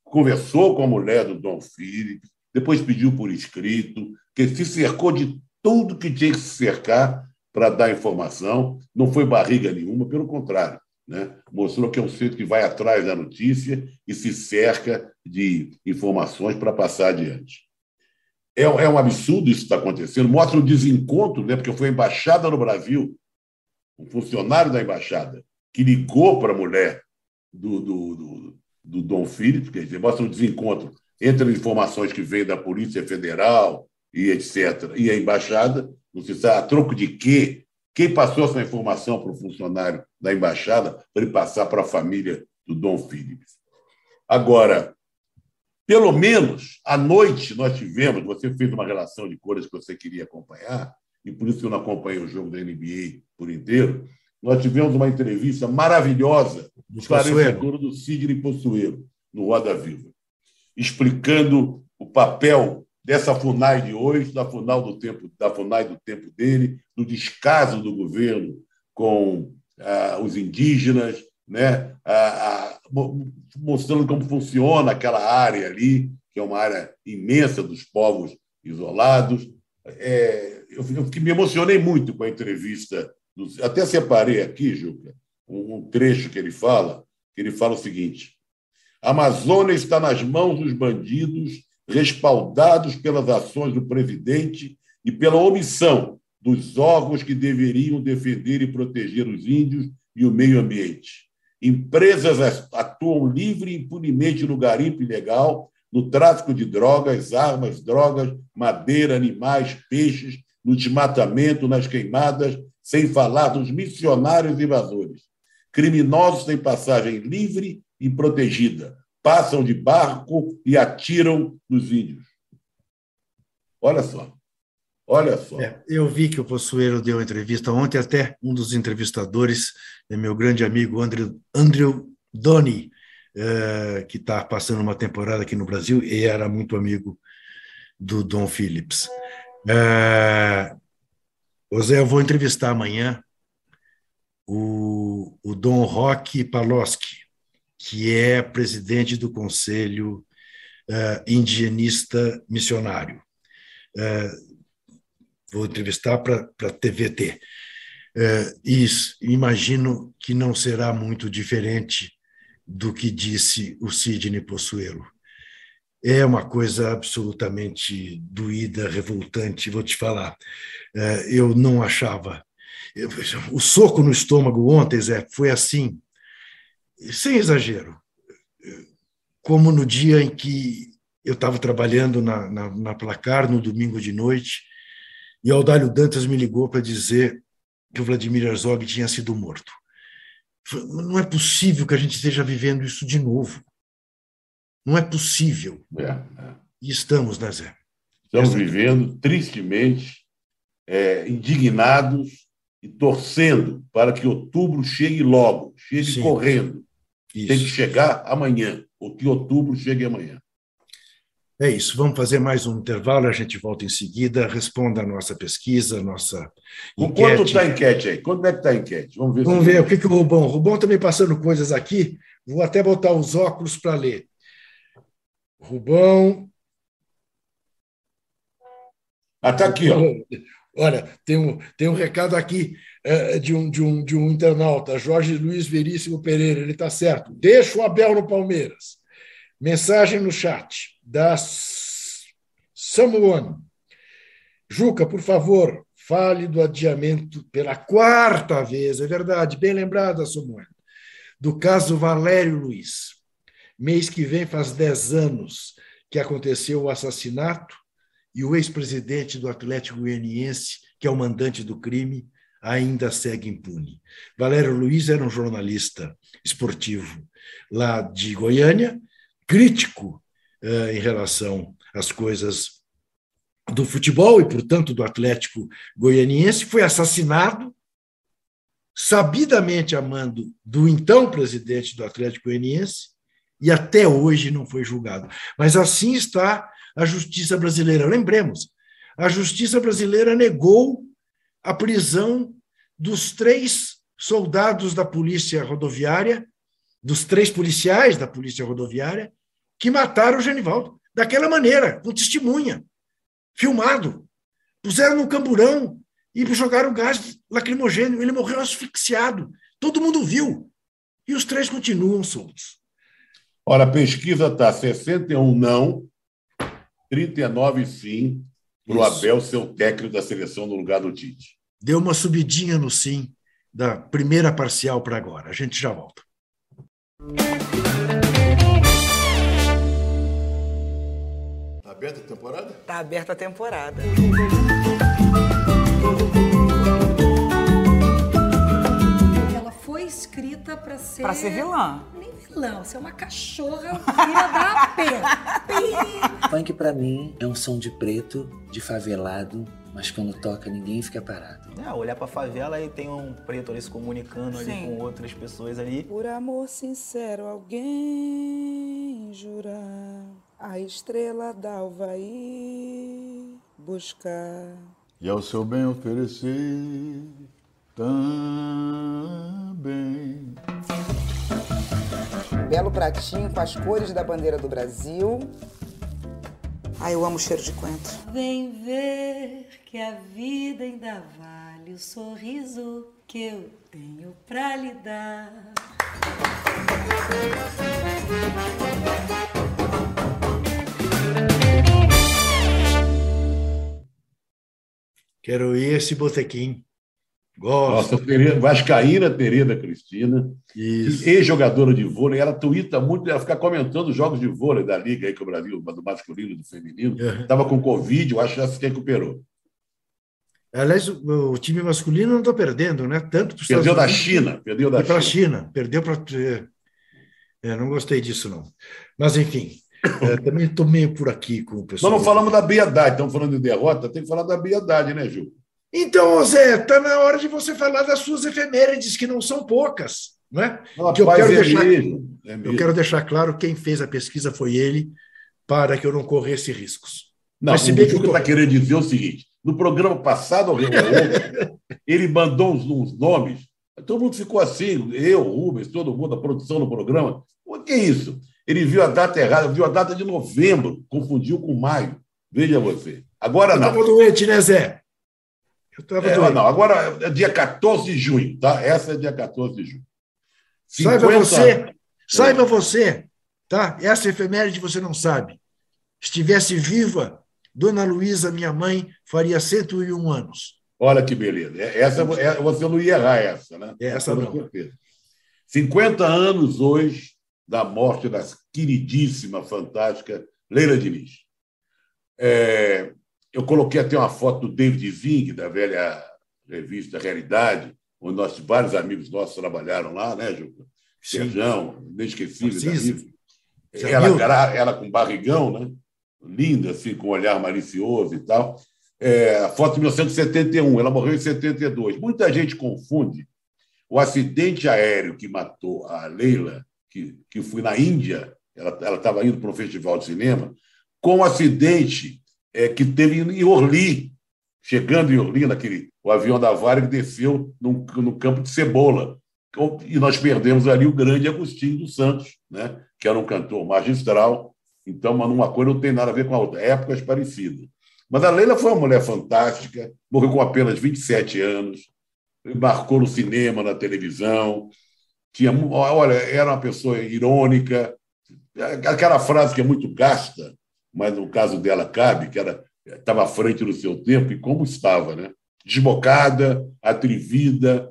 Conversou com a mulher do Dom Phillips, depois pediu por escrito, que se cercou de tudo que tinha que se cercar para dar informação, não foi barriga nenhuma, pelo contrário. Né? Mostrou que é um centro que vai atrás da notícia e se cerca de informações para passar adiante. É, é um absurdo isso que está acontecendo, mostra o desencontro, né? porque foi a embaixada no Brasil, um funcionário da embaixada, que ligou para a mulher do, do, do, do Dom Phillips, quer dizer, mostra o desencontro entre as informações que vêm da Polícia Federal e etc., e a embaixada, não se sabe a troco de quê, quem passou essa informação para o funcionário da embaixada para ele passar para a família do Dom Phillips. Agora, pelo menos à noite nós tivemos, você fez uma relação de cores que você queria acompanhar, e por isso eu não acompanhei o jogo da NBA por inteiro, nós tivemos uma entrevista maravilhosa, esclarecedora do Sidney Possuelo, no Roda Viva, explicando o papel dessa FUNAI de hoje, da FUNAI do tempo, da FUNAI do tempo dele, do descaso do governo com ah, os indígenas, né? Ah, ah, mostrando como funciona aquela área ali, que é uma área imensa dos povos isolados. É, eu, eu me emocionei muito com a entrevista, do, até separei aqui, Juca, um, trecho que ele fala, que ele fala o seguinte: a Amazônia está nas mãos dos bandidos respaldados pelas ações do presidente e pela omissão dos órgãos que deveriam defender e proteger os índios e o meio ambiente. Empresas atuam livre e impunemente no garimpo ilegal, no tráfico de drogas, armas, drogas, madeira, animais, peixes, no desmatamento, nas queimadas, sem falar dos missionários invasores. Criminosos têm passagem livre e protegida, passam de barco e atiram nos índios. Olha só. Olha só. É, eu vi que o Possueiro deu entrevista ontem, até um dos entrevistadores é meu grande amigo Andrew, Andrew Doni, é, que está passando uma temporada aqui no Brasil e era muito amigo do Dom Phillips. É, Zé, eu vou entrevistar amanhã o, o Dom Roque Paloski, que é presidente do Conselho uh, Indigenista Missionário. Uh, vou entrevistar para a TVT. Uh, isso, imagino que não será muito diferente do que disse o Sidney Possuelo. É uma coisa absolutamente doída, revoltante, vou te falar. Eu não achava. O soco no estômago ontem, Zé, foi assim sem exagero, como no dia em que eu estava trabalhando na, na, na, Placar, no domingo de noite, e Aldalho Dantas me ligou para dizer que o Vladimir Herzog tinha sido morto. Não é possível que a gente esteja vivendo isso de novo. Não é possível. É, é. E estamos, né, Zé? Estamos Essa... vivendo, tristemente, é, indignados e torcendo para que outubro chegue logo, chegue Sim. correndo. Isso. Tem que chegar amanhã, ou que outubro chegue amanhã. É isso, vamos fazer mais um intervalo, a gente volta em seguida, responda a nossa pesquisa, a nossa enquete. Quanto está a enquete aí? Quanto é que está a enquete? Vamos ver. Vamos ver o que, que o Rubão... O Rubão também passando coisas aqui, vou até botar os óculos para ler. Rubão... Ah, está aqui, ó. Olha, tem um, tem um recado aqui é, de, um, de, um, de um internauta, Jorge Luiz Veríssimo Pereira, ele está certo. Deixa o Abel no Palmeiras. Mensagem no chat da Samuan. Juca, por favor, fale do adiamento pela quarta vez, é verdade, bem lembrada, Samuan, do caso Valério Luiz. Mês que vem faz dez anos que aconteceu o assassinato e o ex-presidente do Atlético Goianiense, que é o mandante do crime, ainda segue impune. Valério Luiz era um jornalista esportivo lá de Goiânia, crítico uh, em relação às coisas do futebol e, portanto, do Atlético Goianiense, foi assassinado sabidamente amando do então presidente do Atlético Goianiense e até hoje não foi julgado. Mas assim está a justiça brasileira. Lembremos, a justiça brasileira negou a prisão dos três soldados da polícia rodoviária, dos três policiais da polícia rodoviária, que mataram o Genivaldo. Daquela maneira, com testemunha, filmado. Puseram no camburão e jogaram gás lacrimogêneo. Ele morreu asfixiado. Todo mundo viu. E os três continuam soltos. Olha, a pesquisa está 61 não, 39 sim, para o Abel ser o técnico da seleção no lugar do Tite. Deu uma subidinha no sim da primeira parcial para agora. A gente já volta. Está aberta a temporada? Está aberta a temporada. Escrita para ser. Para ser vilã. Nem vilã, você é uma cachorra filha da pena. Funk pra mim é um som de preto, de favelado, mas quando toca ninguém fica parado. É, olhar pra favela e tem um preto ali se comunicando ali com outras pessoas ali. Por amor sincero, alguém jurar a estrela d'alva ir buscar. E ao seu bem oferecer também. Belo pratinho com as cores da bandeira do Brasil. Ai, eu amo o cheiro de coentro. Vem ver que a vida ainda vale o sorriso que eu tenho pra lhe dar. Quero ir esse botequim. Gosto. Nossa, Tereza, Vascaína Tereza Cristina, ex-jogadora de vôlei, ela tuita muito, ela fica comentando os jogos de vôlei da Liga aí que o Brasil, do masculino e do feminino. Uhum. Estava com Covid, eu acho que já se recuperou. Aliás, o, o time masculino não está perdendo, né? Tanto para Perdeu da China, perdeu da para a China. China. Perdeu para. É, não gostei disso, não. Mas, enfim, é, também estou meio por aqui com o pessoal. Nós não falamos da Biedade, estamos falando de derrota, tem que falar da Biedade, né, Gil? Então, Zé, está na hora de você falar das suas efemérides, que não são poucas. Né? Que eu, quero é deixar, mesmo, é eu quero deixar claro quem fez a pesquisa foi ele, para que eu não corresse riscos. Não, Mas se o bem que eu tô- está querendo dizer o seguinte: no programa passado, outro, ele mandou uns, uns nomes, todo mundo ficou assim, eu, Rubens, todo mundo, a produção do programa. O que é isso? Ele viu a data errada, viu a data de novembro, confundiu com maio. Veja você. Agora não. estava doente, né, Zé? Eu estava É, não, agora é dia 14 de junho, tá? Essa é dia 14 de junho. Saiba 50 você, saiba você, tá? Essa efeméride você não sabe. Estivesse viva, Dona Luísa, minha mãe, faria 101 anos. Olha que beleza. Essa, é- você não ia errar essa, né? Essa Com não. certeza. 50 anos hoje da morte da queridíssima, fantástica Leila Diniz. É, eu coloquei até uma foto do David Zing, da velha revista Realidade, onde nós, vários amigos nossos trabalharam lá, né, Juca? Serjão, inesquecível. Ela, ela com barrigão, né? linda, assim, com um olhar malicioso e tal. É, a foto de 1971, ela morreu em 72. Muita gente confunde o acidente aéreo que matou a Leila, que, que foi na Índia, ela estava indo para um festival de cinema, com o acidente é, que teve em Orly, chegando em Orly, naquele, o avião da Varig desceu no, campo de Cebola. E nós perdemos ali o grande Agostinho dos Santos, né? que era um cantor magistral. Então, uma coisa não tem nada a ver com a outra, épocas parecidas. Mas a Leila foi uma mulher fantástica, morreu com apenas 27 anos, marcou no cinema, na televisão. Tinha, olha, era uma pessoa irônica, aquela frase que é muito gasta, mas no caso dela cabe, que ela estava à frente do seu tempo, e como estava, né? Desbocada, atrevida,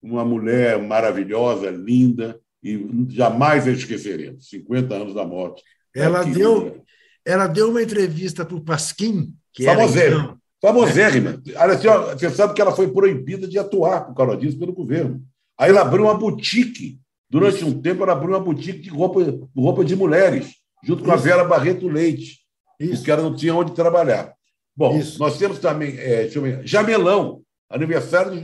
uma mulher maravilhosa, linda, e jamais a esqueceremos. 50 anos da morte. Ela Aqui, deu, ela deu uma entrevista para o Pasquim, que era Famosérrima. então, Famosérrima. Ó, Você sabe que ela foi proibida de atuar por causa disso pelo governo. Aí ela abriu uma boutique. Durante um tempo, ela abriu uma boutique de roupa, roupa de mulheres, junto com a Isso. Vera Barreto Leite, Isso. porque ela não tinha onde trabalhar. Bom, Isso. nós temos também é, deixa eu ver, Jamelão, aniversário de,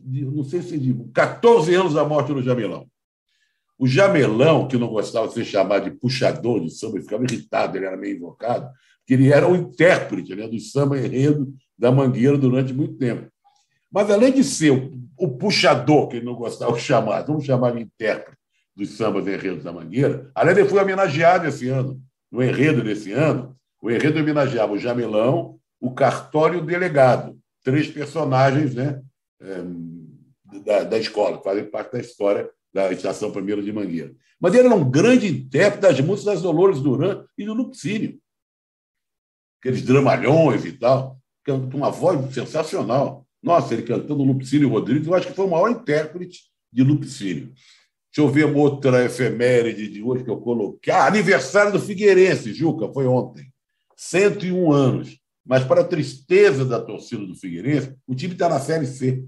de- não sei se de 14 anos da morte do Jamelão. O Jamelão, que não gostava de ser chamado de puxador de samba, ele ficava irritado, ele era meio invocado, porque ele era o intérprete né, do samba enredo da Mangueira durante muito tempo. Mas, além de ser o, o puxador, que ele não gostava de chamar, vamos chamar de intérprete dos sambas enredos da Mangueira, além ele foi homenageado esse ano, no enredo desse ano, o enredo homenageava o Jamelão, o cartório e o delegado, três personagens né, eh, da, da escola, que fazem parte da história da Estação Primeira de Mangueira. Mas ele era um grande intérprete das músicas das Dolores Duran e do Lupicínio. Aqueles dramalhões e tal, com uma voz sensacional. Nossa, ele cantando Lupicínio Rodrigues, eu acho que foi o maior intérprete de Lupicínio. Deixa eu ver uma outra efeméride de hoje que eu coloquei. Ah, aniversário do Figueirense, Juca, foi ontem. 101 anos. Mas, para a tristeza da torcida do Figueirense, o time está na Série C.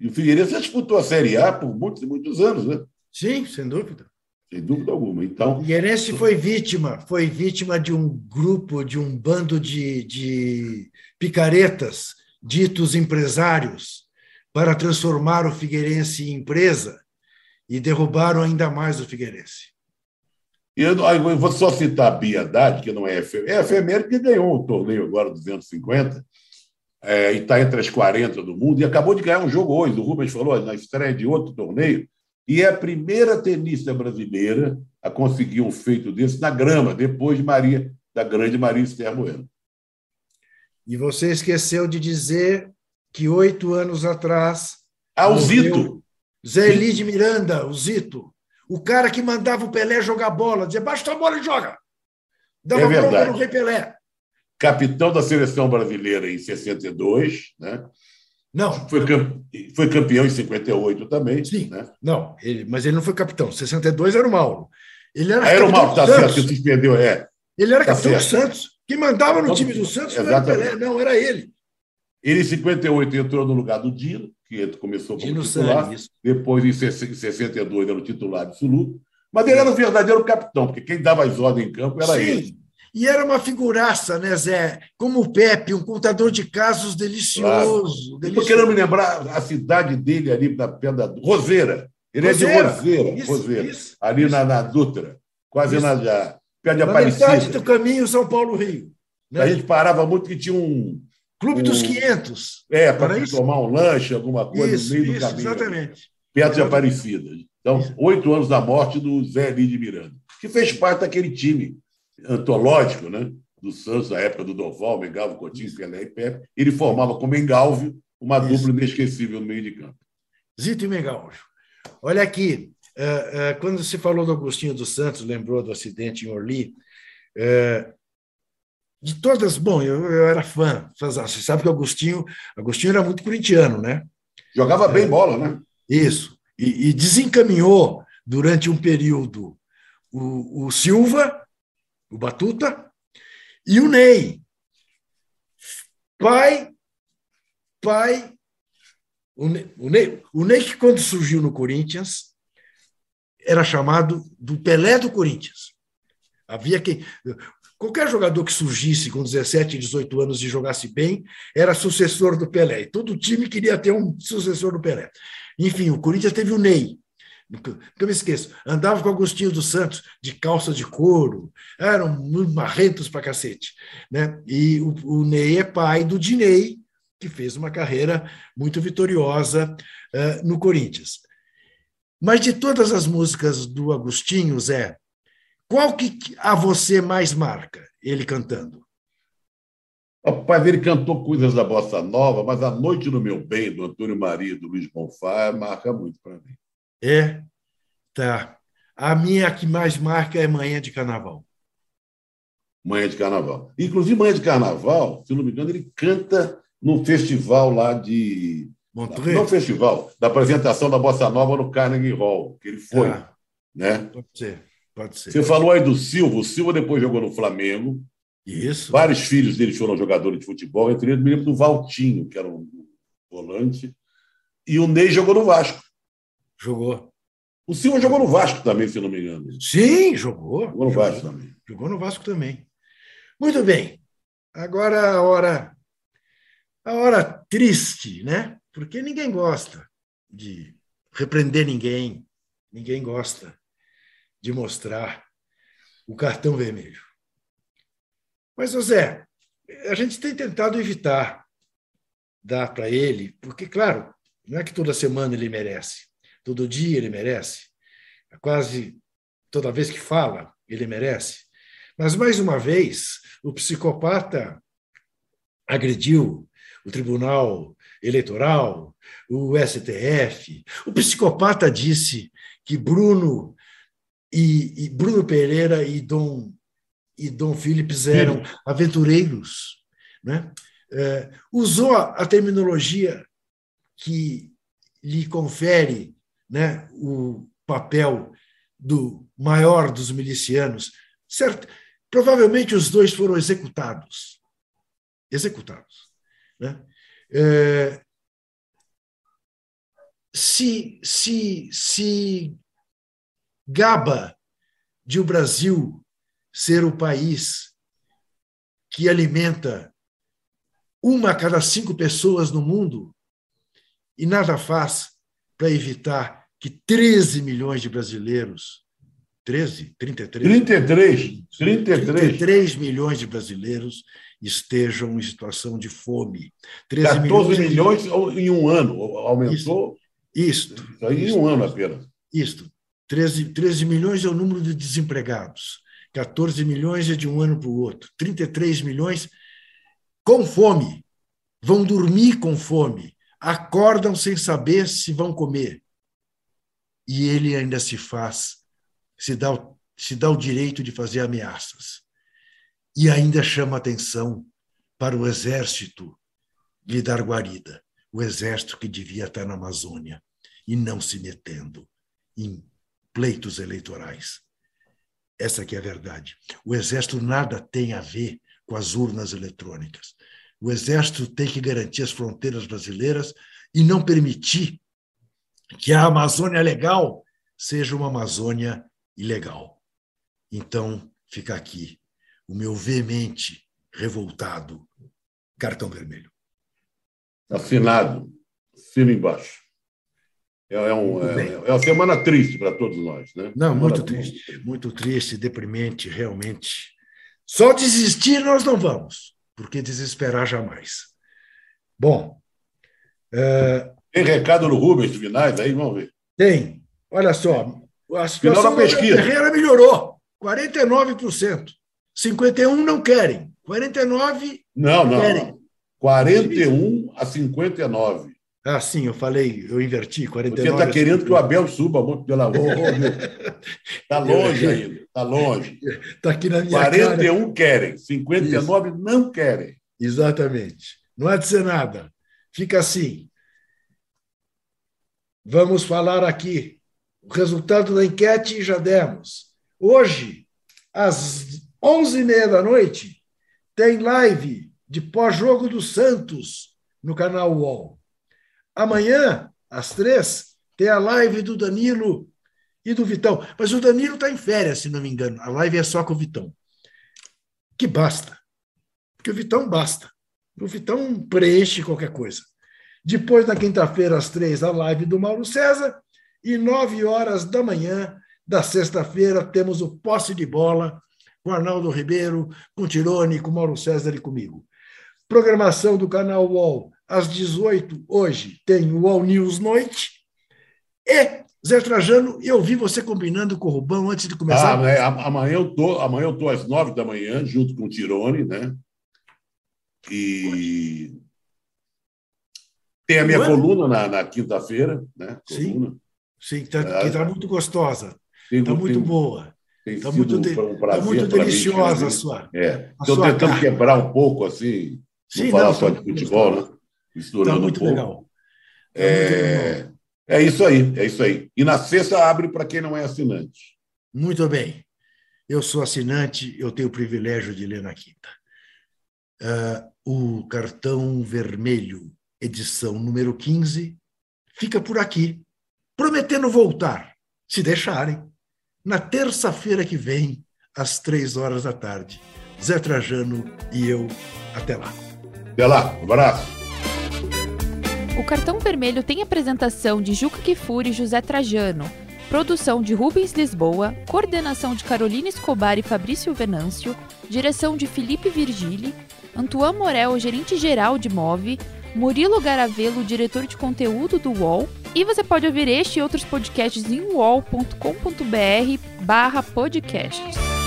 E o Figueirense já disputou a Série A por muitos e muitos anos, né? Sim, sem dúvida. Sem dúvida alguma. Então, o Figueirense foi vítima, foi vítima de um grupo, de um bando de, de picaretas, ditos empresários, para transformar o Figueirense em empresa e derrubaram ainda mais o Figueirense. Eu, eu vou só citar a Haddad, que não é efeméride, é efeméride que ganhou o torneio agora 250, é, e está entre as 40 do mundo, e acabou de ganhar um jogo hoje. O Rubens falou na estreia de outro torneio, e é a primeira tenista brasileira a conseguir um feito desse na grama, depois de Maria, da grande Maria Esther Bueno. E você esqueceu de dizer que oito anos atrás. Ah, o Zito! Zé Eli de Miranda, o Zito. O cara que mandava o Pelé jogar bola, dizia, baixa a bola e joga. Dava é verdade. no Rei Pelé capitão da seleção brasileira em 62, né? Não. Foi, foi campeão em 58 também. Sim. Né? Não, ele, mas ele não foi capitão. 62 era o Mauro. Ele era, ah, era o Mauro, tá certo, que suspendeu, é. Ele era tá capitão certo. do Santos. Quem mandava no time do Santos não era Pelé, não, era ele. Ele, em 58, entrou no lugar do Dino, que começou como titular. Santos. Depois, em 62, era o titular absoluto. Mas ele era o verdadeiro capitão, porque quem dava as ordens em campo era Sim. ele. E era uma figuraça, né, Zé? Como o Pepe, um contador de casos delicioso. Estou querendo me lembrar a cidade dele ali na pedra Roseira. Ele é Roseira. de Roseira, Isso, Roseira isso, ali Na, na Dutra, quase Isso. na perto de Na metade Aparecida. do caminho São Paulo-Rio. né? A gente parava muito que tinha um. Clube um- dos 500. É, para isso? tomar um lanche, alguma coisa Isso, no meio do isso, caminho. exatamente. Perto de Aparecida. Então, oito anos da morte do Zé Eli de Miranda, que fez parte daquele time antológico, né? Do Santos, da época do Doval, Mengalvo, Coutinho, Pelé e Pepe. Ele formava com Mengalvio uma dupla inesquecível no meio de campo. Zito e Megaljo. Olha aqui, eh, eh, quando se falou do Agostinho dos Santos, lembrou do acidente em Orly, eh, de todas, bom, eu, eu era fã, você sabe que o Agostinho, Agostinho era muito corintiano, né? Jogava bem bola, né? Isso, e, e desencaminhou durante um período o, o Silva, o Batuta, e o Ney. Pai, pai, o Ney, o Ney, o Ney que quando surgiu no Corinthians era chamado do Pelé do Corinthians. Havia quem qualquer jogador que surgisse com 17, 18 anos e jogasse bem era sucessor do Pelé. Todo time queria ter um sucessor do Pelé. Enfim, o Corinthians teve o Ney. Nunca me esqueço. Andava com Agostinho dos Santos de calça de couro, eram marrentos pra cacete. Né? E o, o Ney é pai do Dinei, que fez uma carreira muito vitoriosa eh, no Corinthians. Mas de todas as músicas do Agostinho, Zé, qual que a você mais marca ele cantando? Rapaz, ele cantou coisas da Bossa Nova, mas A Noite no Meu Bem, do Antônio Maria e do Luiz Bonfá, marca muito para mim. É, tá. A minha que mais marca é Manhã de Carnaval. Manhã de Carnaval. Inclusive, Manhã de Carnaval, se não me engano, ele canta no festival lá de. Montreux? Não festival, da apresentação da Bossa Nova no Carnegie Hall, que ele foi. Ah. Né? Pode ser, pode ser. Você falou aí do Silva, o Silva depois jogou no Flamengo. Isso. Vários filhos dele foram jogadores de futebol, entre eles me lembro do Valtinho, que era um volante, e o Ney jogou no Vasco. Jogou. O Silva jogou no Vasco também, se não me engano. Sim, jogou. Jogou no Vasco também. Jogou no Vasco também. Muito bem. Agora a hora a hora triste, né? Porque ninguém gosta de repreender ninguém, ninguém gosta de mostrar o cartão vermelho. Mas, José, a gente tem tentado evitar dar para ele, porque, claro, não é que toda semana ele merece, todo dia ele merece, quase toda vez que fala, ele merece. Mas, mais uma vez, o psicopata agrediu o Tribunal Eleitoral, o STF. O psicopata disse que Bruno e, e Bruno Pereira e Dom e Dom Phillips eram Sim. aventureiros, né? É, usou a terminologia que lhe confere né, o papel do maior dos milicianos. Certo? Provavelmente os dois foram executados. Executados. Né? É, se, se, se gaba de o Brasil ser o país que alimenta uma a cada cinco pessoas no mundo e nada faz para evitar que 13 milhões de brasileiros 13, 33. 33, 33. 33 milhões de brasileiros estejam em situação de fome. 13 14 milhões, milhões em um ano, aumentou. Isso. isso aí em um ano apenas. Isso. 13, 13 milhões é o número de desempregados. 14 milhões é de um ano para o outro. 33 milhões com fome. Vão dormir com fome. Acordam sem saber se vão comer. E ele ainda se faz se dá, se dá o direito de fazer ameaças. E ainda chama atenção para o exército lhe dar guarida, o exército que devia estar na Amazônia e não se metendo em pleitos eleitorais. Essa que é a verdade. O exército nada tem a ver com as urnas eletrônicas. O exército tem que garantir as fronteiras brasileiras e não permitir que a Amazônia legal seja uma Amazônia ilegal. Então, fica aqui o meu veemente, revoltado cartão vermelho. Assinado, assina embaixo. É, é, um, é, é, uma semana triste para todos nós, né? Não, muito triste, muito triste, deprimente, realmente. Só desistir nós não vamos, porque desesperar jamais. Bom. É... Tem recado no Rubens finais aí? Vamos ver. Tem. Olha só, a situação da pesquisa. Ferreira melhorou, 49%. 51 não querem, 49 não, não, querem. 41 a 59. Ah, sim, eu falei, eu inverti, 49. Você está querendo que o Abel suba muito pela amor Está longe ainda, está longe. Está aqui na minha 41 cara. querem, 59 Isso. não querem. Exatamente. Não há de ser nada. Fica assim. Vamos falar aqui o resultado da enquete já demos. Hoje, às 11h30 da noite, tem live de pós-jogo do Santos no canal UOL. Amanhã, às três, tem a live do Danilo e do Vitão. Mas o Danilo está em férias, se não me engano. A live é só com o Vitão. Que basta. Porque o Vitão basta. O Vitão preenche qualquer coisa. Depois, na quinta-feira, às três, a live do Mauro César e nove horas da manhã da sexta-feira temos o posse de bola com Arnaldo Ribeiro, com Tirone, com Mauro César e comigo. Programação do canal UOL às 18 hoje tem o UOL News Noite e Zé Trajano, eu vi você combinando com o Rubão antes de começar. Ah? Amanhã eu tô, amanhã eu tô às nove da manhã junto com o Tirone, né? E tem a minha coluna na, na quinta-feira, né? Coluna. Sim. Sim, que está é, tá muito gostosa. Está muito tem, boa. Está muito, de, um tá muito deliciosa a sua. É. Estou tentando carne. quebrar um pouco, assim, Sim, não falar não, só de futebol, né? Misturando tá muito um pouco. Legal. Tá é... Muito legal. é isso aí, é isso aí. E na sexta abre para quem não é assinante. Muito bem. Eu sou assinante, eu tenho o privilégio de ler na quinta. Uh, o cartão vermelho, edição número 15, fica por aqui prometendo voltar, se deixarem, na terça-feira que vem, às três horas da tarde. Zé Trajano e eu, até lá. Até lá, um abraço. O cartão vermelho tem apresentação de Juca Kifuri e José Trajano. Produção de Rubens Lisboa, coordenação de Carolina Escobar e Fabrício Venâncio, direção de Felipe Virgili, Antoine Morel, gerente geral de Move, Murilo Garavelo, diretor de conteúdo do UOL, e você pode ouvir este e outros podcasts em uol.com.br barra podcasts.